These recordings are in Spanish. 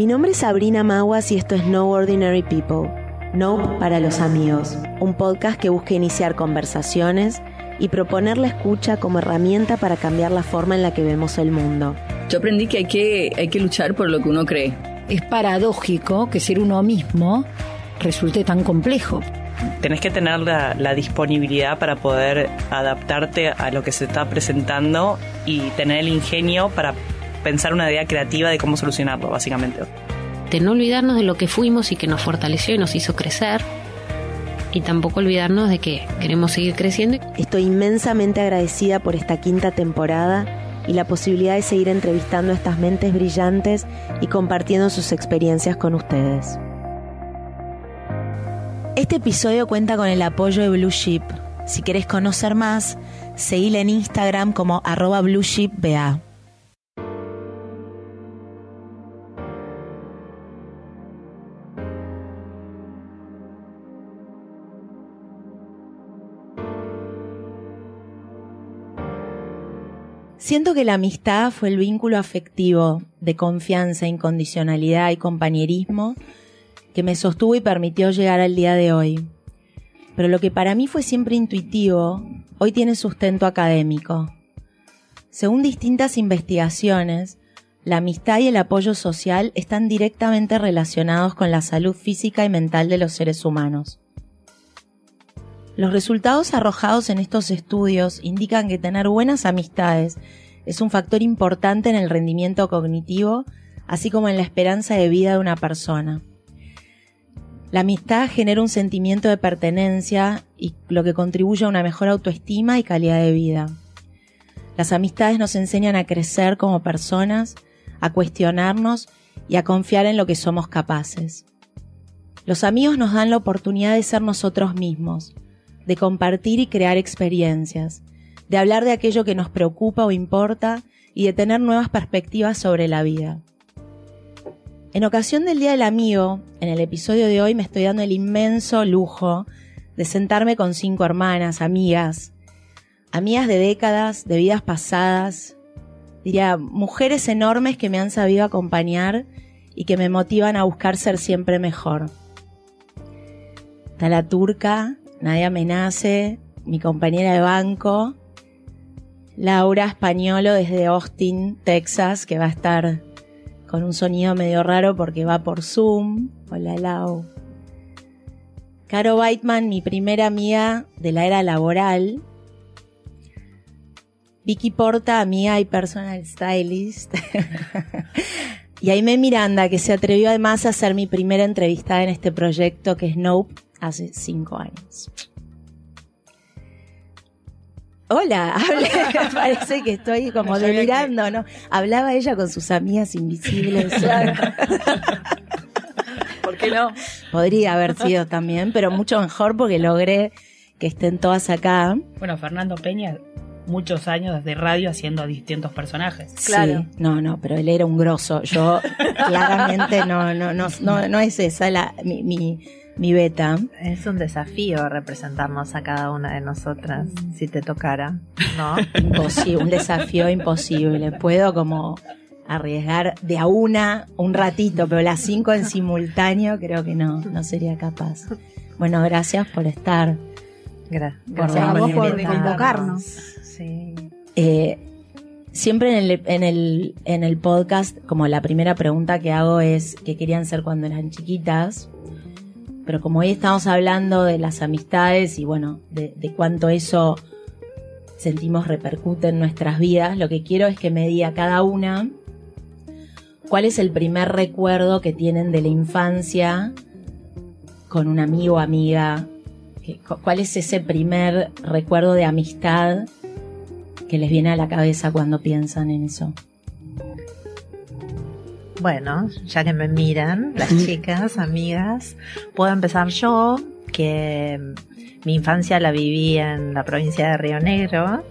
Mi nombre es Sabrina Maguas y esto es No Ordinary People. No para los amigos, un podcast que busca iniciar conversaciones y proponer la escucha como herramienta para cambiar la forma en la que vemos el mundo. Yo aprendí que hay que, hay que luchar por lo que uno cree. Es paradójico que ser uno mismo resulte tan complejo. Tenés que tener la, la, disponibilidad para poder adaptarte a lo que se está presentando y tener el ingenio para pensar una idea creativa de cómo solucionarlo, básicamente. De no olvidarnos de lo que fuimos y que nos fortaleció y nos hizo crecer. Y tampoco olvidarnos de que queremos seguir creciendo. Estoy inmensamente agradecida por esta quinta temporada y la posibilidad de seguir entrevistando a estas mentes brillantes y compartiendo sus experiencias con ustedes. Este episodio cuenta con el apoyo de Blue Ship. Si querés conocer más, seguile en Instagram como arroba blueshipba. Siento que la amistad fue el vínculo afectivo de confianza, incondicionalidad y compañerismo que me sostuvo y permitió llegar al día de hoy. Pero lo que para mí fue siempre intuitivo, hoy tiene sustento académico. Según distintas investigaciones, la amistad y el apoyo social están directamente relacionados con la salud física y mental de los seres humanos. Los resultados arrojados en estos estudios indican que tener buenas amistades es un factor importante en el rendimiento cognitivo, así como en la esperanza de vida de una persona. La amistad genera un sentimiento de pertenencia y lo que contribuye a una mejor autoestima y calidad de vida. Las amistades nos enseñan a crecer como personas, a cuestionarnos y a confiar en lo que somos capaces. Los amigos nos dan la oportunidad de ser nosotros mismos, de compartir y crear experiencias, de hablar de aquello que nos preocupa o importa y de tener nuevas perspectivas sobre la vida. En ocasión del Día del Amigo, en el episodio de hoy me estoy dando el inmenso lujo de sentarme con cinco hermanas, amigas, amigas de décadas, de vidas pasadas, diría, mujeres enormes que me han sabido acompañar y que me motivan a buscar ser siempre mejor. Está la turca, Nadia Menace, mi compañera de banco, Laura Españolo desde Austin, Texas, que va a estar con un sonido medio raro porque va por Zoom. Hola Lau. Caro Baitman, mi primera amiga de la era laboral. Vicky Porta, amiga y personal stylist. y Aime Miranda, que se atrevió además a hacer mi primera entrevistada en este proyecto que es Nope hace cinco años. Hola, hablé, parece que estoy como delirando, ¿no? Hablaba ella con sus amigas invisibles. ¿Por qué no? Podría haber sido también, pero mucho mejor porque logré que estén todas acá. Bueno, Fernando Peña, muchos años desde radio haciendo distintos personajes. Claro. Sí, no, no, pero él era un grosso. Yo claramente no, no, no, no, no es esa la, mi, mi mi beta. Es un desafío representarnos a cada una de nosotras, si te tocara, ¿no? Imposible, un desafío imposible. Puedo como arriesgar de a una un ratito, pero las cinco en simultáneo creo que no, no sería capaz. Bueno, gracias por estar. gracias a vos por convocarnos. Sí. Eh, siempre en el, en, el, en el podcast, como la primera pregunta que hago es qué querían ser cuando eran chiquitas pero como hoy estamos hablando de las amistades y bueno, de, cuánto eso sentimos repercute en nuestras vidas, lo que quiero es que me diga cada una cuál es el primer recuerdo que tienen de la infancia con un amigo o amiga, cuál es ese primer recuerdo de amistad que les viene a la cabeza cuando piensan en eso. Bueno, ya que me miran, las chicas, amigas, puedo empezar yo, que mi infancia la viví en la provincia de Río Negro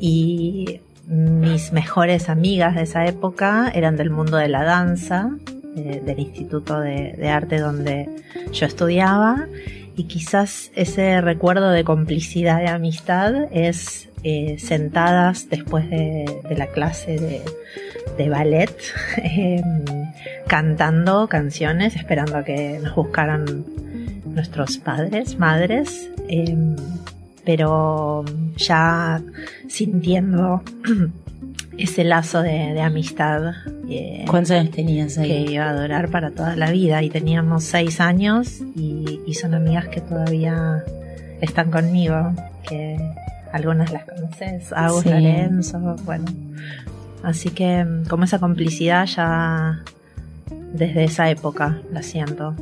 y mis mejores amigas de esa época eran del mundo de la danza, del Instituto de, Arte donde yo estudiaba. Y quizás ese recuerdo de complicidad, de amistad es eh, sentadas después de, la clase de, ballet, em, cantando canciones, esperando a que nos buscaran nuestros padres, madres, eh, pero ya sintiendo ese lazo de, de amistad eh, ¿Cuántos años tenías que ahí? iba a durar para toda la vida. Y teníamos seis años y, y son amigas que todavía están conmigo, que algunas las conoces, Agus, Sí. Lorenzo, bueno. Así que mm, como esa complicidad ya desde esa época la siento.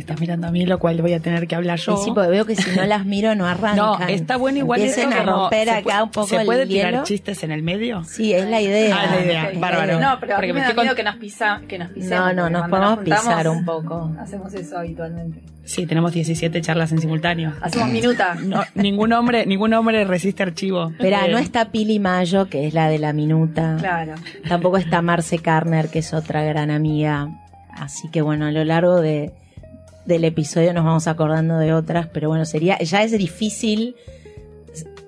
Estás mirando a mí, lo cual voy a tener que hablar yo. Y sí, porque veo que si no las miro no arrancan. no, está bueno igual Empiecen esto a romper ¿se acá puede- un poco ¿Se puede el tirar hielo. chistes en el medio? Sí, es la idea. Ah, la idea. Es la Bárbaro. idea. No, pero a Porque mí me me da estoy miedo con- que nos, pisa, que nos pisemos. No, no, nos podemos juntamos, pisar un poco. Hacemos eso habitualmente. Sí, tenemos 17 charlas en simultáneo. Hacemos minuta. No, ningún hombre, ningún hombre resiste archivo. Espera, Eh, no está Pili Mayo, que es la de la minuta. Claro. Tampoco está Marce Carner, que es otra gran amiga. Así que bueno, a lo largo de, del episodio nos vamos acordando de otras, pero bueno, sería, ya es difícil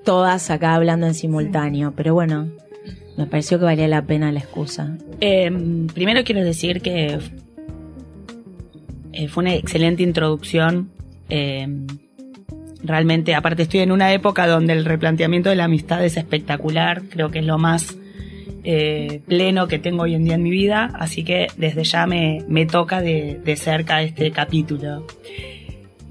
todas acá hablando en simultáneo, pero bueno, me pareció que valía la pena la excusa. Eh, primero quiero decir que eh, fue una excelente introducción. eh, realmente, aparte estoy en una época donde el replanteamiento de la amistad es espectacular. Creo que es lo más eh, pleno que tengo hoy en día en mi vida. Así que desde ya me, me toca de, de cerca este capítulo.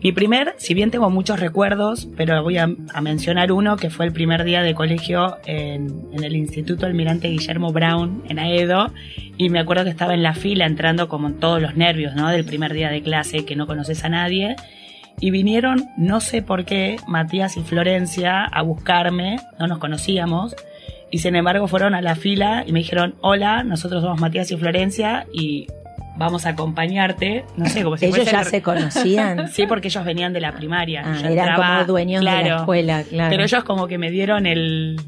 Mi primer, si bien tengo muchos recuerdos, pero voy a, a mencionar uno que fue el primer día de colegio en, en el Instituto Almirante Guillermo Brown en Aedo. Y me acuerdo que estaba en la fila entrando como todos los nervios, ¿no? Del primer día de clase, que no conoces a nadie. Y vinieron, no sé por qué, Matías y Florencia a buscarme, no nos conocíamos. Y sin embargo fueron a la fila y me dijeron, hola, nosotros somos Matías y Florencia y vamos a acompañarte. No sé, como si Ellos fuese ya el- se conocían. Sí, porque ellos venían de la primaria. Ah, eran entraba- como dueños de la escuela, claro. Pero ellos como que me dieron el,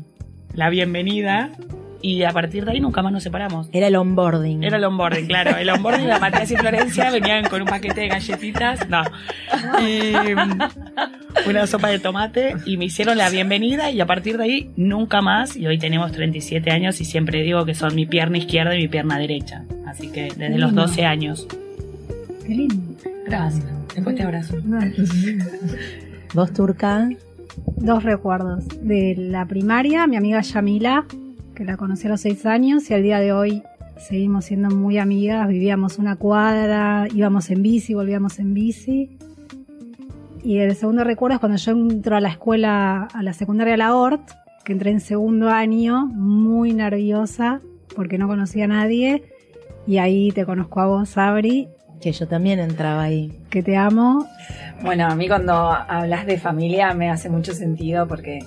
la bienvenida y a partir de ahí nunca más nos separamos. Era el onboarding. Era el onboarding, claro. El onboarding de Matías y Florencia venían con un paquete de galletitas. No. Y una sopa de tomate y me hicieron la bienvenida y a partir de ahí nunca más. Y hoy tenemos 37 años y siempre digo que son mi pierna izquierda y mi pierna derecha. Así que desde los 12 años. Qué lindo. Gracias. Después te abrazo. ¿Vos, Turca? Dos recuerdos. De la primaria, mi amiga Yamila, que la conocí a los seis años y al día de hoy seguimos siendo muy amigas. Vivíamos una cuadra, íbamos en bici, volvíamos en bici. Y el segundo recuerdo es cuando yo entro a la escuela, a la secundaria La Hort, que entré en segundo año, muy nerviosa porque no conocía a nadie. Y ahí te conozco a vos, Sabri, Que yo también entraba ahí. que te amo. Bueno, a mí cuando hablas de familia me hace mucho sentido porque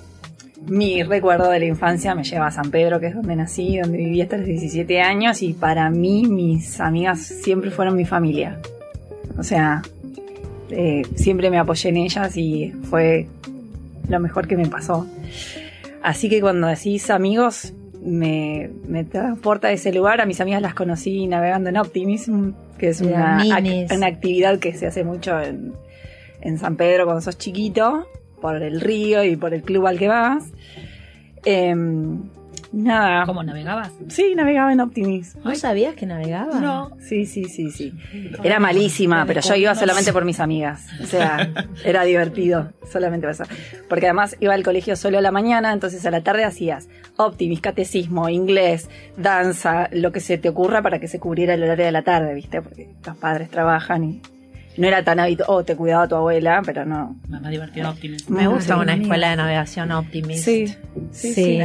mi recuerdo de la infancia me lleva a San Pedro, que es donde nací, donde viví hasta los 17 años y para mí mis amigas siempre fueron mi familia. O sea, eh, siempre me apoyé en ellas y fue lo mejor que me pasó. Así que cuando decís amigos, me, me transporta a ese lugar. A mis amigas las conocí navegando en Optimism, que es una, ac- una actividad que se hace mucho en, en San Pedro cuando sos chiquito, por el río y por el club al que vas. Em, nada. ¿Cómo navegabas? Sí, navegaba en Optimism. ¿No sabías que navegaba? No. Sí, sí, sí, sí. Era malísima, pero yo iba solamente por mis amigas. O sea, era divertido, solamente eso. Porque además iba al colegio solo a la mañana, entonces a la tarde hacías optimis, catecismo, inglés, danza, lo que se te ocurra para que se cubriera el horario de la tarde, ¿viste? Porque los padres trabajan y no era tan habitual. Oh, te cuidaba tu abuela, pero no. Más divertido Optimism. Me gusta sí, una escuela de navegación optimista. Sí, sí, Sí.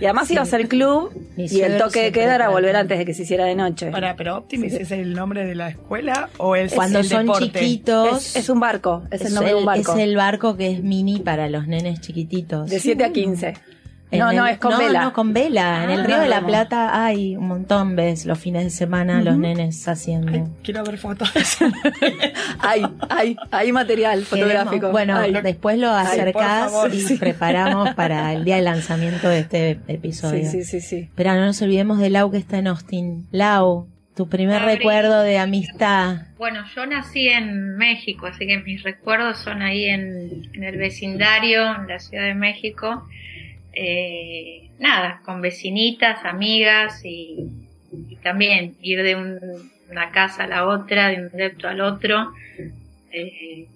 Y además ibas al club Mi y el toque de queda era volver antes de que se hiciera de noche. Para, pero Optimis es el nombre de la escuela o es Cuando el son deporte? chiquitos. Es, es un barco, es, el nombre de un barco. es el barco que es mini para los nenes chiquititos. De 7 a 15. En No, el- no, es con no, vela. No, con vela. en el Ah, Río de la. Plata hay un montón, ves, los fines de semana los nenes haciendo. Ay, quiero ver fotos. Hay, hay, hay material Queremos- fotográfico. bueno, Hay. después lo Ay, acercás favor, y sí. preparamos para el día de lanzamiento de este episodio. Sí, sí, sí, sí. Pero no nos olvidemos de Lau que está en Austin. Lau, tu primer Abri. recuerdo de amistad. Bueno, yo nací en México, así que mis recuerdos son ahí en, en el vecindario, en la Ciudad de México. Eh, nada, con vecinitas, amigas y, también ir de un- una casa a la otra, de un depto al otro. Eh,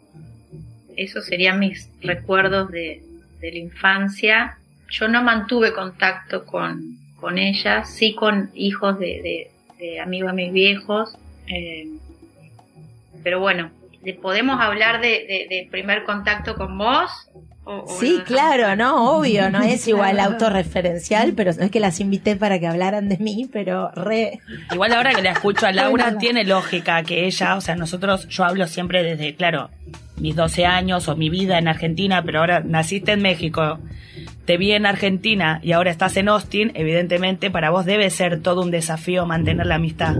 esos serían mis recuerdos de, la infancia. Yo no mantuve contacto con, con ellas, sí con hijos de, de- de amigos mis viejos. eh, pero bueno, ¿de- ¿podemos hablar de primer contacto con vos? O- o Sí, no? claro, no, obvio, no es igual autorreferencial, pero no es que las invité para que hablaran de mí, pero re... Igual ahora que la escucho a Laura, Bueno. tiene lógica que ella, o sea, nosotros, yo hablo siempre desde, claro, mis 12 años o mi vida en Argentina, pero ahora naciste en México, te vi en Argentina y ahora estás en Austin, evidentemente para vos debe ser todo un desafío mantener la amistad.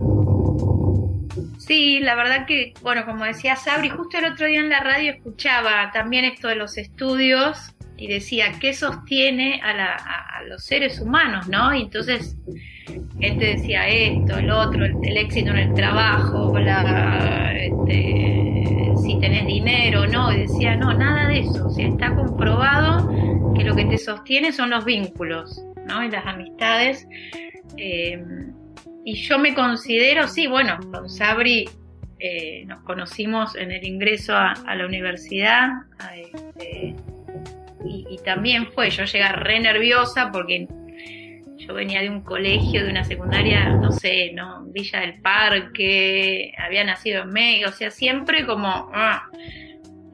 Sí, la verdad que, bueno, como decía Sabri, justo el otro día en la radio escuchaba también esto de los estudios y decía qué sostiene a, los seres humanos, ¿no? Y entonces él te decía esto, el otro, el, éxito en el trabajo, este, si tenés dinero, ¿no? Y decía, no, nada de eso. O sea, está comprobado que lo que te sostiene son los vínculos, ¿no? Y las amistades. Eh, y yo me considero, sí, bueno, con Sabri eh, nos conocimos en el ingreso a, la universidad este, y, y también fue, yo llegué re nerviosa porque yo venía de un colegio, de una secundaria, no sé, ¿no? Villa del Parque, había nacido en México, o sea, siempre como... ah.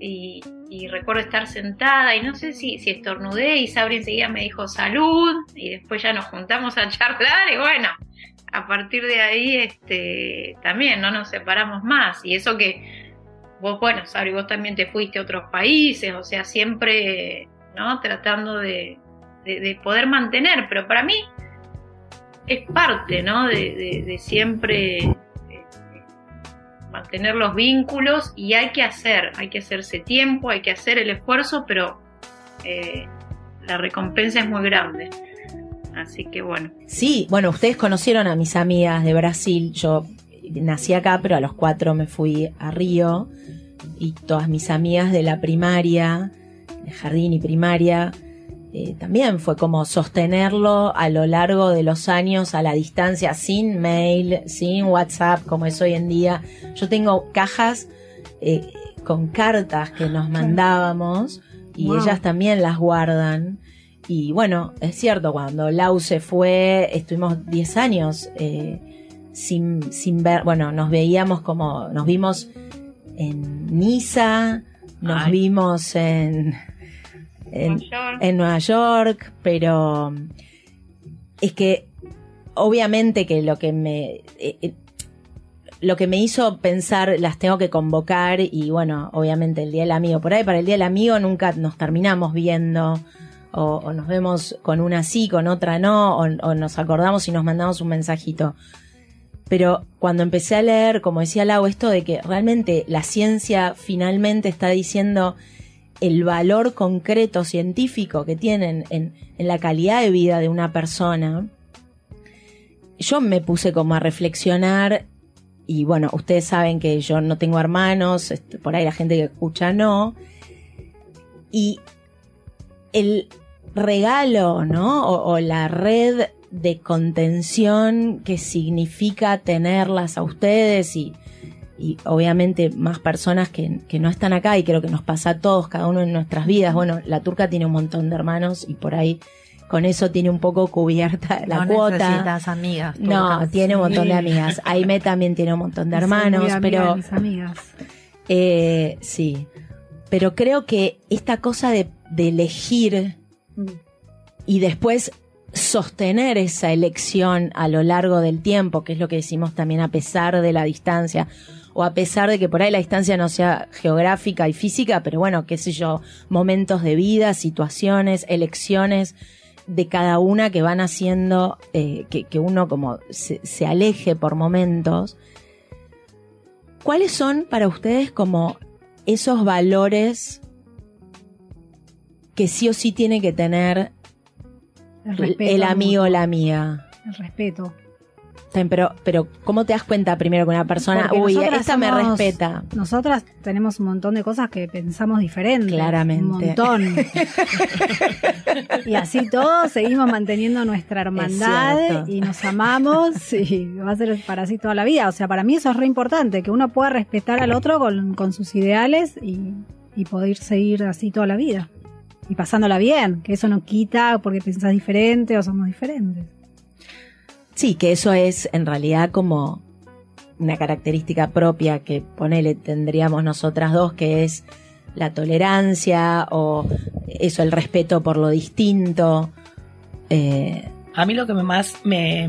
y, y recuerdo estar sentada y no sé si, si estornudé y Sabri enseguida me dijo salud y después ya nos juntamos a charlar y bueno, a partir de ahí este también no nos separamos más. Y eso que vos bueno Sabri vos también te fuiste a otros países o sea siempre no tratando de, de, de poder mantener. Pero para mí es parte no de, siempre eh, mantener los vínculos y hay que hacer hay que hacerse tiempo hay que hacer el esfuerzo pero eh, la recompensa es muy grande así que bueno Sí, bueno, ustedes conocieron a mis amigas de Brasil. Yo nací acá, pero a los cuatro me fui a Río. Y todas mis amigas de la primaria, de jardín y primaria, eh, también fue como sostenerlo a lo largo de los años a la distancia, sin mail, sin WhatsApp, como es hoy en día. Yo tengo cajas eh, con cartas que nos mandábamos y Wow. ellas también las guardan. Y bueno, es cierto, cuando Lau se fue, estuvimos 10 años eh, sin, sin ver, bueno, nos veíamos como, nos vimos en Niza, nos Ay. vimos en, en, Nueva York. en Nueva York, pero es que obviamente que lo que me eh, eh, lo que me hizo pensar las tengo que convocar y bueno, obviamente el Día del Amigo, por ahí para el Día del Amigo nunca nos terminamos viendo o, nos vemos con una sí, con otra no, o, o nos acordamos y nos mandamos un mensajito. Pero cuando empecé a leer, como decía Lau, esto de que realmente la ciencia finalmente está diciendo el valor concreto científico que tienen en, en la calidad de vida de una persona, yo me puse como a reflexionar y bueno, ustedes saben que yo no tengo hermanos, este, por ahí la gente que escucha no, y el regalo, ¿no? O, o la red de contención que significa tenerlas a ustedes y, y obviamente más personas que, que no están acá y creo que nos pasa a todos, cada uno en nuestras vidas. Bueno, la turca tiene un montón de hermanos y por ahí con eso tiene un poco cubierta la no cuota. necesitas amigas. No, tiene un montón de amigas. Aime también tiene un montón de Soy muy hermanos, amiga pero mis amigas. eh, sí. Pero creo que esta cosa de, de elegir y después sostener esa elección a lo largo del tiempo, que es lo que decimos también a pesar de la distancia, o a pesar de que por ahí la distancia no sea geográfica y física, pero bueno, qué sé yo, momentos de vida, situaciones, elecciones de cada una que van haciendo eh, que, que uno como se, se aleje por momentos. ¿Cuáles son para ustedes como esos valores que sí o sí tiene que tener El el, respeto. el amigo o la amiga? El respeto. Pero, pero, ¿cómo te das cuenta primero que una persona, Porque uy, esta me respeta? Nosotras tenemos un montón de cosas que pensamos diferentes. Claramente. Un montón. Y así todos seguimos manteniendo nuestra hermandad y nos amamos y va a ser para así toda la vida. O sea, para mí eso es re importante, que uno pueda respetar al otro con, con sus ideales y, y poder seguir así toda la vida. Y pasándola bien, que eso no quita porque pensás diferente o somos diferentes. Sí, que eso es en realidad como una característica propia que ponele tendríamos nosotras dos, que es la tolerancia o eso, el respeto por lo distinto. Eh, A mí lo que más me,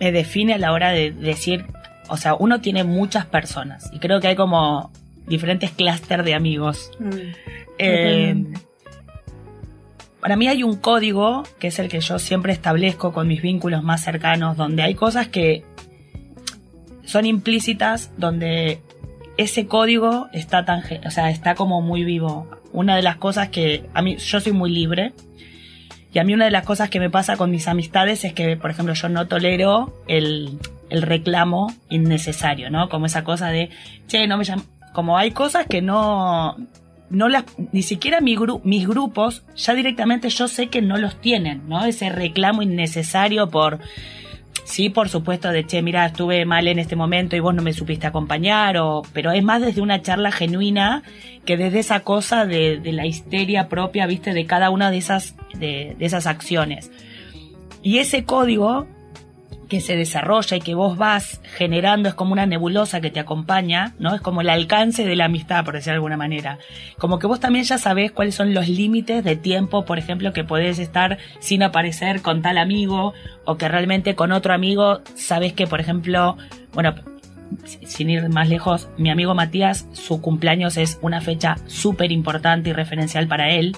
me define a la hora de decir, o sea, uno tiene muchas personas y creo que hay como diferentes clústeres de amigos. Eh, para mí hay un código, que es el que yo siempre establezco con mis vínculos más cercanos, donde hay cosas que son implícitas, donde ese código está tan, o sea, está como muy vivo. Una de las cosas que a mí, yo soy muy libre, y a mí una de las cosas que me pasa con mis amistades es que, por ejemplo, yo no tolero el, el reclamo innecesario, ¿no? Como esa cosa de, che, no me llaman. Como hay cosas que no, no las, ni siquiera mi gru mis grupos, ya directamente yo sé que no los tienen, ¿no? Ese reclamo innecesario por, sí, por supuesto, de che, mira, estuve mal en este momento y vos no me supiste acompañar, o, pero es más desde una charla genuina que desde esa cosa de, de la histeria propia, viste, de cada una de esas, de, de esas acciones. Y ese código que se desarrolla y que vos vas generando es como una nebulosa que te acompaña, ¿no? Es como el alcance de la amistad, por decir de alguna manera. Como que vos también ya sabés cuáles son los límites de tiempo, por ejemplo, que podés estar sin aparecer con tal amigo o que realmente con otro amigo sabés que, por ejemplo, bueno, sin ir más lejos, mi amigo Matías, su cumpleaños es una fecha súper importante y referencial para él.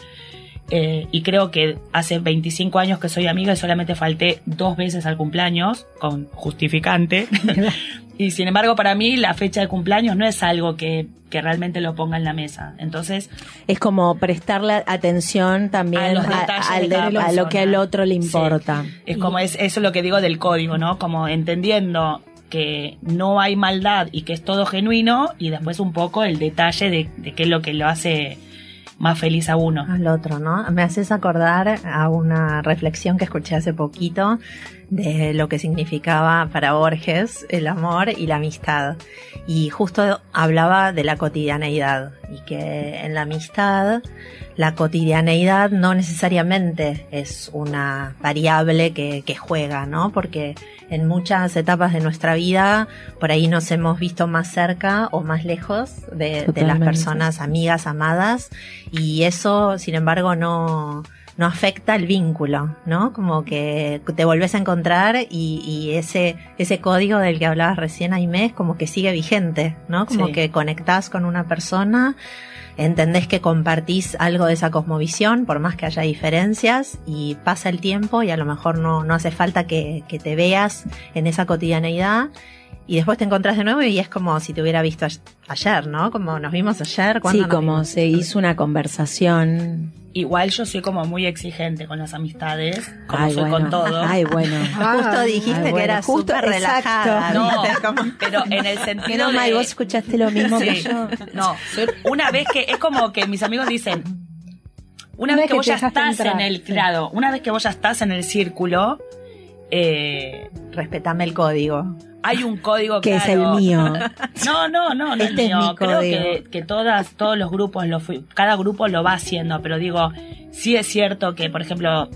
Eh, y creo que hace 25 años que soy amiga y solamente falté dos veces al cumpleaños, con justificante. y sin embargo, para mí la fecha de cumpleaños no es algo que, que realmente lo ponga en la mesa. Entonces. Es como prestarle atención también a, a, a, a lo que al otro le importa. Sí. Es como es, eso es lo que digo del código, ¿no? Como entendiendo que no hay maldad y que es todo genuino y después un poco el detalle de, de qué es lo que lo hace más feliz a uno. Al otro, ¿no? Me haces acordar a una reflexión que escuché hace poquito de lo que significaba para Borges el amor y la amistad. Y justo hablaba de la cotidianeidad y que en la amistad la cotidianeidad no necesariamente es una variable que, que, juega, ¿no? Porque en muchas etapas de nuestra vida por ahí nos hemos visto más cerca o más lejos de, de las personas amigas, amadas, y eso, sin embargo, no, no afecta el vínculo, ¿no? Como que te volvés a encontrar y, y, ese, ese código del que hablabas recién, Aimé, es como que sigue vigente, ¿no? Como sí. que conectás con una persona, entendés que compartís algo de esa cosmovisión, por más que haya diferencias, y pasa el tiempo y a lo mejor no, no hace falta que, que te veas en esa cotidianeidad y después te encontrás de nuevo y es como si te hubiera visto ayer, ¿no? Como nos vimos ayer. Sí, como vimos? se hizo una conversación. Igual yo soy como muy exigente con las amistades, como Ay, soy bueno. con todo. Ay, bueno. justo dijiste Ay, bueno. que era súper relajada. No, pero en el sentido no, de... May, vos escuchaste lo mismo sí. que yo. No, una vez que, es como que mis amigos dicen, una vez que, que vos ya estás entrar, en el, sí. claro, una vez que vos ya estás en el círculo, eh, respetame el código hay un código que claro. es el mío. No, no, no, no este es mío. Es mi Creo que, que, todas, todos los grupos lo fui, cada grupo lo va haciendo, pero digo, sí es cierto que, por ejemplo,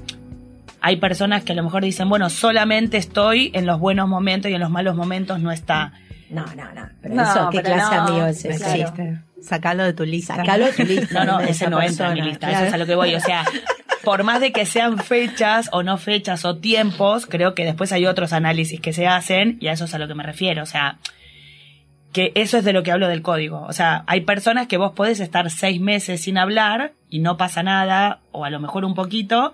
hay personas que a lo mejor dicen, bueno, solamente estoy en los buenos momentos y en los malos momentos no está. No, no, no. Pero no, eso, ¿qué pero clase no, amigo es ese? Claro. Sacalo de tu lista. Sacalo de tu lista. No, no, ese no entra en mi lista. Claro. Eso es a lo que voy. O sea, por más de que sean fechas o no fechas o tiempos, creo que después hay otros análisis que se hacen y a eso es a lo que me refiero. O sea, que eso es de lo que hablo del código. O sea, hay personas que vos podés estar seis meses sin hablar y no pasa nada, o a lo mejor un poquito,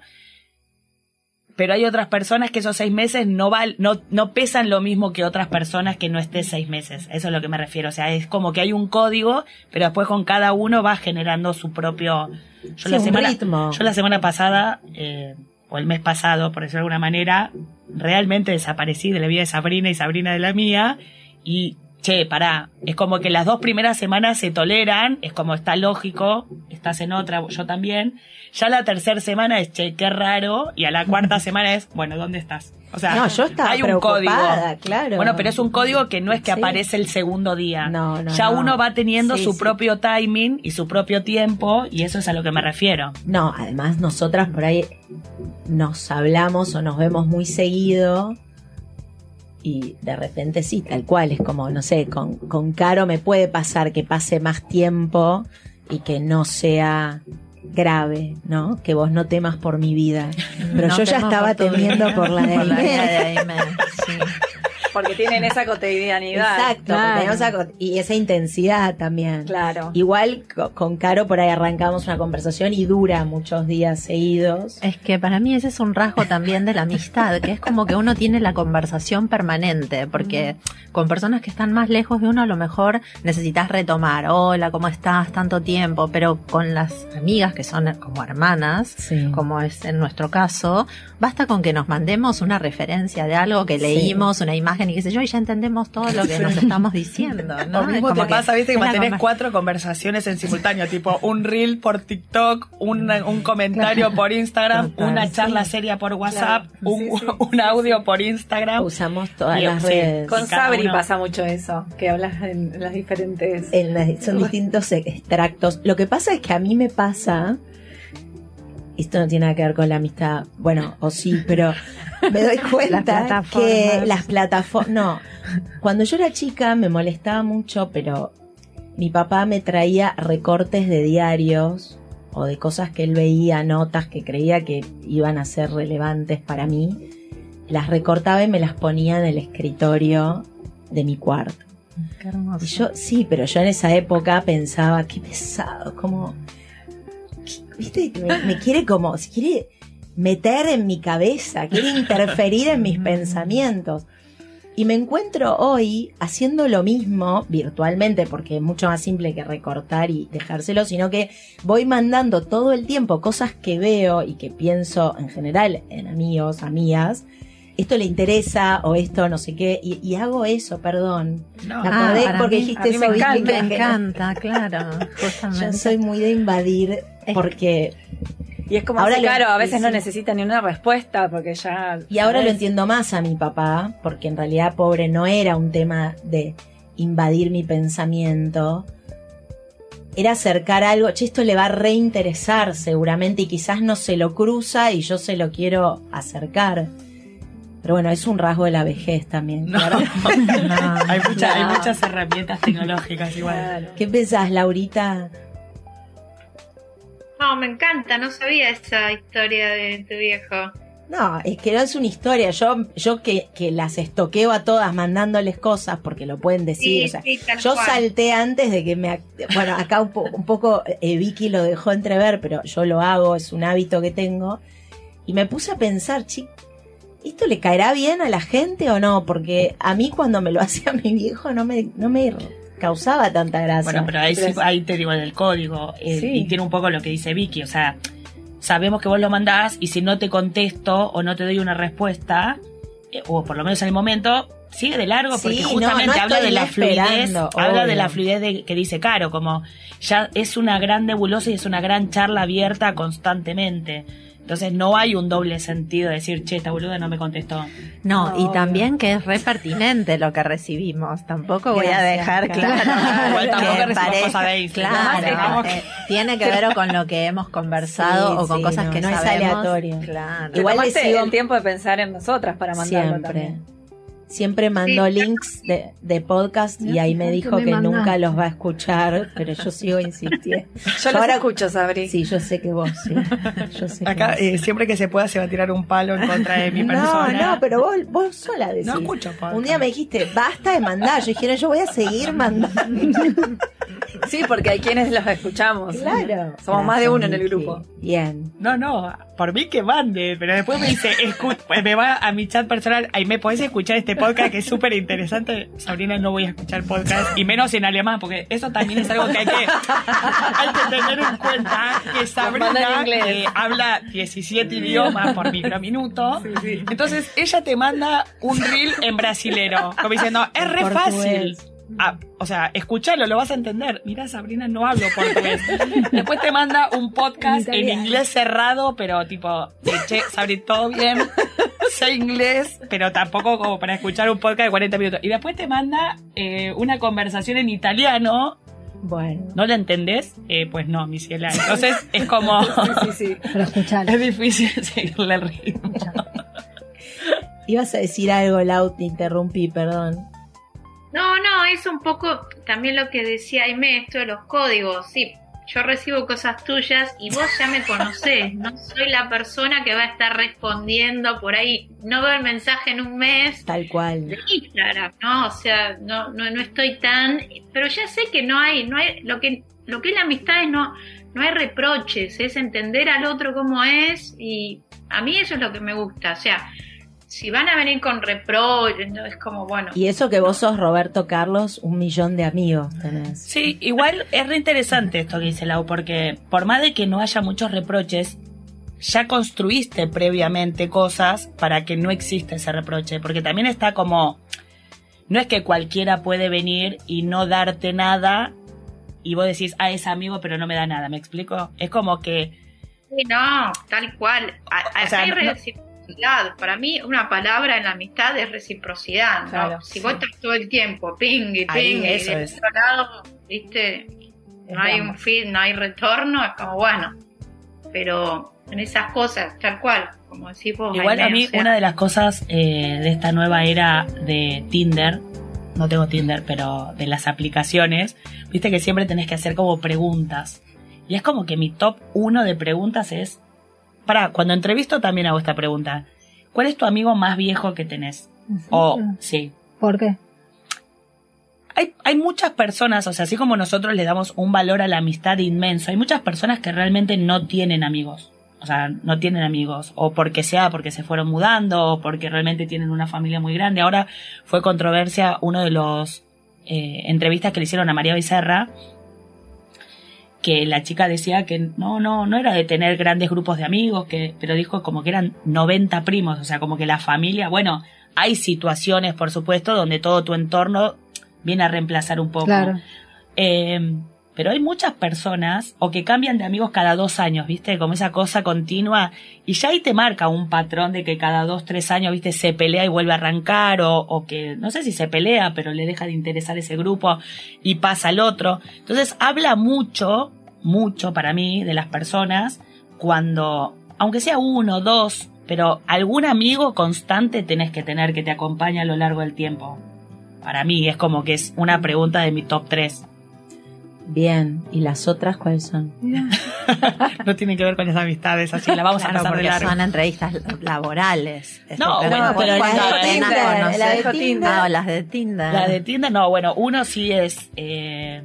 pero hay otras personas que esos seis meses no, val, no, no pesan lo mismo que otras personas que no estés seis meses. Eso es lo que me refiero. O sea, es como que hay un código, pero después con cada uno va generando su propio... Yo, sí, la, semana, ritmo. yo la semana pasada, eh, o el mes pasado, por decirlo de alguna manera, realmente desaparecí de la vida de Sabrina y Sabrina de la mía, y che, pará, es como que las dos primeras semanas se toleran, es como está lógico, estás en otra, yo también. Ya la tercera semana es, che, qué raro, y a la cuarta semana es, bueno, ¿dónde estás? O sea, No, yo hay un código. claro. Bueno, pero es un código que no es que Sí. aparece el segundo día. No, no, ya no. uno va teniendo Sí, su sí. propio timing y su propio tiempo, y eso es a lo que me refiero. No, además nosotras por ahí nos hablamos o nos vemos muy seguido y de repente sí, tal cual, es como, no sé, con, con Caro me puede pasar que pase más tiempo y que no sea grave, ¿no? Que vos no temas por mi vida. Pero No yo ya estaba temiendo vida. por la de Por Porque tienen esa cotidianidad. Exacto, Claro. tenemos esa- y esa intensidad también. Claro. Igual co- con Caro por ahí arrancamos una conversación y dura muchos días seguidos. Es que para mí ese es un rasgo también de la amistad, que es como que uno tiene la conversación permanente, porque con personas que están más lejos de uno a lo mejor necesitas retomar, hola, ¿cómo estás? Tanto tiempo, pero con las amigas que son como hermanas, Sí. como es en nuestro caso, basta con que nos mandemos una referencia de algo que Sí. leímos, una imagen y qué sé yo, y ya entendemos todo lo que nos estamos diciendo, ¿no? Lo mismo Es como te pasa, viste, que mantenés conver- cuatro conversaciones en simultáneo, tipo un reel por TikTok, un, un comentario por Instagram, Total, una charla sí. seria por WhatsApp, Claro, un, un audio por Instagram. Usamos todas Y- las sí. redes. Con Sabri uno- pasa mucho eso, que hablas en las diferentes... En las- son distintos extractos. Lo que pasa es que a mí me pasa. Esto no tiene nada que ver con la amistad. Bueno, o sí, pero me doy cuenta que las plataformas. No. Cuando yo era chica me molestaba mucho, pero mi papá me traía recortes de diarios o de cosas que él veía, notas que creía que iban a ser relevantes para mí. Las recortaba y me las ponía en el escritorio de mi cuarto. Qué hermoso. Y yo, sí, pero yo en esa época pensaba, qué pesado, como, viste, me, me quiere como, se quiere meter en mi cabeza, quiere interferir en mis pensamientos. Y me encuentro hoy haciendo lo mismo virtualmente, porque es mucho más simple que recortar y dejárselo, sino que voy mandando todo el tiempo cosas que veo y que pienso en general en amigos, amigas. Esto le interesa o esto no sé qué, y, y hago eso, perdón. No. Me Ah, acordé para porque mí- dijiste a mí me eso, encanta, Me encanta, claro, justamente. Yo soy muy de invadir porque Y es como Ahora lo- claro, a veces sí. no necesita ni una respuesta porque ya... y ahora lo entiendo más a mi papá porque en realidad pobre no era un tema de invadir mi pensamiento. Era acercar algo, che, esto le va a reinteresar seguramente y quizás no se lo cruza y yo se lo quiero acercar. Pero bueno, es un rasgo de la vejez también. No. claro. hay, mucha- hay No. muchas herramientas tecnológicas igual. Claro. ¿Qué pensás, Laurita? No, me encanta, no sabía esa historia de tu viejo. No, es que no es una historia. Yo, yo que, que las estoqueo a todas mandándoles cosas porque lo pueden decir. Sí, o sea, sí, tal yo cual. salté antes de que me... Bueno, acá un, po- un poco eh, Vicky lo dejó entrever, pero yo lo hago, es un hábito que tengo. Y me puse a pensar, chico, ¿esto le caerá bien a la gente o no? Porque a mí cuando me lo hacía mi viejo no me, no me causaba tanta gracia. Bueno, pero ahí, Pero ahí te digo en el código. eh, Sí. Y tiene un poco lo que dice Vicky. O sea, sabemos que vos lo mandás y si no te contesto o no te doy una respuesta, eh, o por lo menos en el momento, sigue de largo porque justamente no habla de la fluidez. Habla de la fluidez de- que dice Caro, como ya es una gran nebulosa y es una gran charla abierta constantemente. Entonces no hay un doble sentido de decir, che, esta boluda no me contestó. No, No, y obvio. también que es re pertinente lo que recibimos. Tampoco voy a dejar claro. claro. Igual tampoco que recibimos parezca- cosas de Instagram. Claro, eh, tiene que ver o con lo que hemos conversado Sí, o con sí, cosas no, que no es sabemos. aleatorio. Claro. Igual le sigo- el tiempo de pensar en nosotras para mandarlo Siempre. también. Siempre mando Sí. links de, de podcast y ahí me dijo me que nunca los va a escuchar, pero yo sigo insistiendo. Yo los Ahora- escucho, Sabri. Sí, yo sé que vos, sí. Yo sé que Acá, vos. eh, siempre que se pueda, se va a tirar un palo en contra de mi no, persona. no, pero vos, vos sola decís. No escucho podcast. Un día me dijiste, basta de mandar. Yo dije, no, yo voy a seguir mandando. Sí, porque hay quienes los escuchamos. Claro. Somos más de uno en el grupo. Bien. No, no, por mí que mande, pero después me dice, escu- pues me va a mi chat personal, ahí me podés escuchar este podcast que es súper interesante. Sabrina, no voy a escuchar podcast, y menos en alemán, porque eso también es algo que hay que, hay que tener en cuenta, que Sabrina eh, habla 17 idiomas por microminuto. Entonces ella te manda un reel en brasilero, como diciendo, es re fácil. Ah, o sea, escúchalo, lo vas a entender. Mira, Sabrina, no hablo portugués. Después te manda un podcast en, inglés cerrado, pero tipo, che, Sabri, todo bien. Sé inglés, pero tampoco como para escuchar un podcast de 40 minutos. Y después te manda eh, una conversación en italiano. Bueno. ¿No la entendés? Eh, pues no, mi ciela. Entonces es como. Sí, sí, sí. Pero escuchalo. es difícil seguirle el ritmo. Ibas a decir algo, Lau, te interrumpí, perdón. No, no, es un poco también lo que decía Aime, esto de los códigos. Sí, yo recibo cosas tuyas y vos ya me conocés. No soy la persona que va a estar respondiendo por ahí. No veo el mensaje en un mes. Tal cual. De Instagram, ¿no? O sea, no, no, no estoy tan. Pero ya sé que no hay, no hay. Lo que, lo que es la amistad es no, no hay reproches, es entender al otro como es y a mí eso es lo que me gusta. O sea, si van a venir con reproches, ¿no? es como, bueno. Y eso que vos sos Roberto Carlos, un millón de amigos tenés. Sí, igual es re interesante esto que dice Lau, porque por más de que no haya muchos reproches, ya construiste previamente cosas para que no exista ese reproche, porque también está como, no es que cualquiera puede venir y no darte nada y vos decís, ah, es amigo pero no me da nada, ¿me explico? Es como que... Sí, no, tal cual. A- O sea, hay no- reciprocidad. Para mí, una palabra en la amistad es reciprocidad. ¿no? Claro, si sí. vos estás todo el tiempo, ping y ping, y eso del otro lado, viste, Es no hay un fin, no hay retorno, es como bueno. Pero en esas cosas, tal cual, como decís vos. Igual a mí o sea, una de las cosas eh, de esta nueva era de Tinder, no tengo Tinder, pero de las aplicaciones, viste que siempre tenés que hacer como preguntas. Y es como que mi top uno de preguntas es, para, cuando entrevisto también hago esta pregunta, ¿cuál es tu amigo más viejo que tenés? O, sí. ¿Por qué? Hay, hay muchas personas, o sea, así como nosotros le damos un valor a la amistad inmenso, hay muchas personas que realmente no tienen amigos. O sea, no tienen amigos. O porque sea porque se fueron mudando, o porque realmente tienen una familia muy grande. Ahora fue controversia uno de los eh, entrevistas que le hicieron a María Becerra, que la chica decía que no, no, no era de tener grandes grupos de amigos, que, pero dijo como que eran 90 primos, o sea, como que la familia, bueno, hay situaciones, por supuesto, donde todo tu entorno viene a reemplazar un poco. Claro. Eh, pero hay muchas personas o que cambian de amigos cada dos años, ¿viste? Como esa cosa continua. Y ya ahí te marca un patrón de que cada dos, tres años, ¿viste? Se pelea y vuelve a arrancar o, o que, no sé si se pelea, pero le deja de interesar ese grupo y pasa al otro. Entonces habla mucho, mucho para mí de las personas cuando, aunque sea uno, dos, pero algún amigo constante tenés que tener que te acompañe a lo largo del tiempo. Para mí es como que es una pregunta de mi top 3. Bien, ¿y las otras cuáles son? no tiene que ver con las amistades, así la vamos Claro, a pasar porque largo. son entrevistas laborales. No, Este, bueno, pero pero cuando la de te Tinder, conoces- la de Tinder. Ah, las de Tinder. La de Tinder, no, bueno, uno sí es. Eh,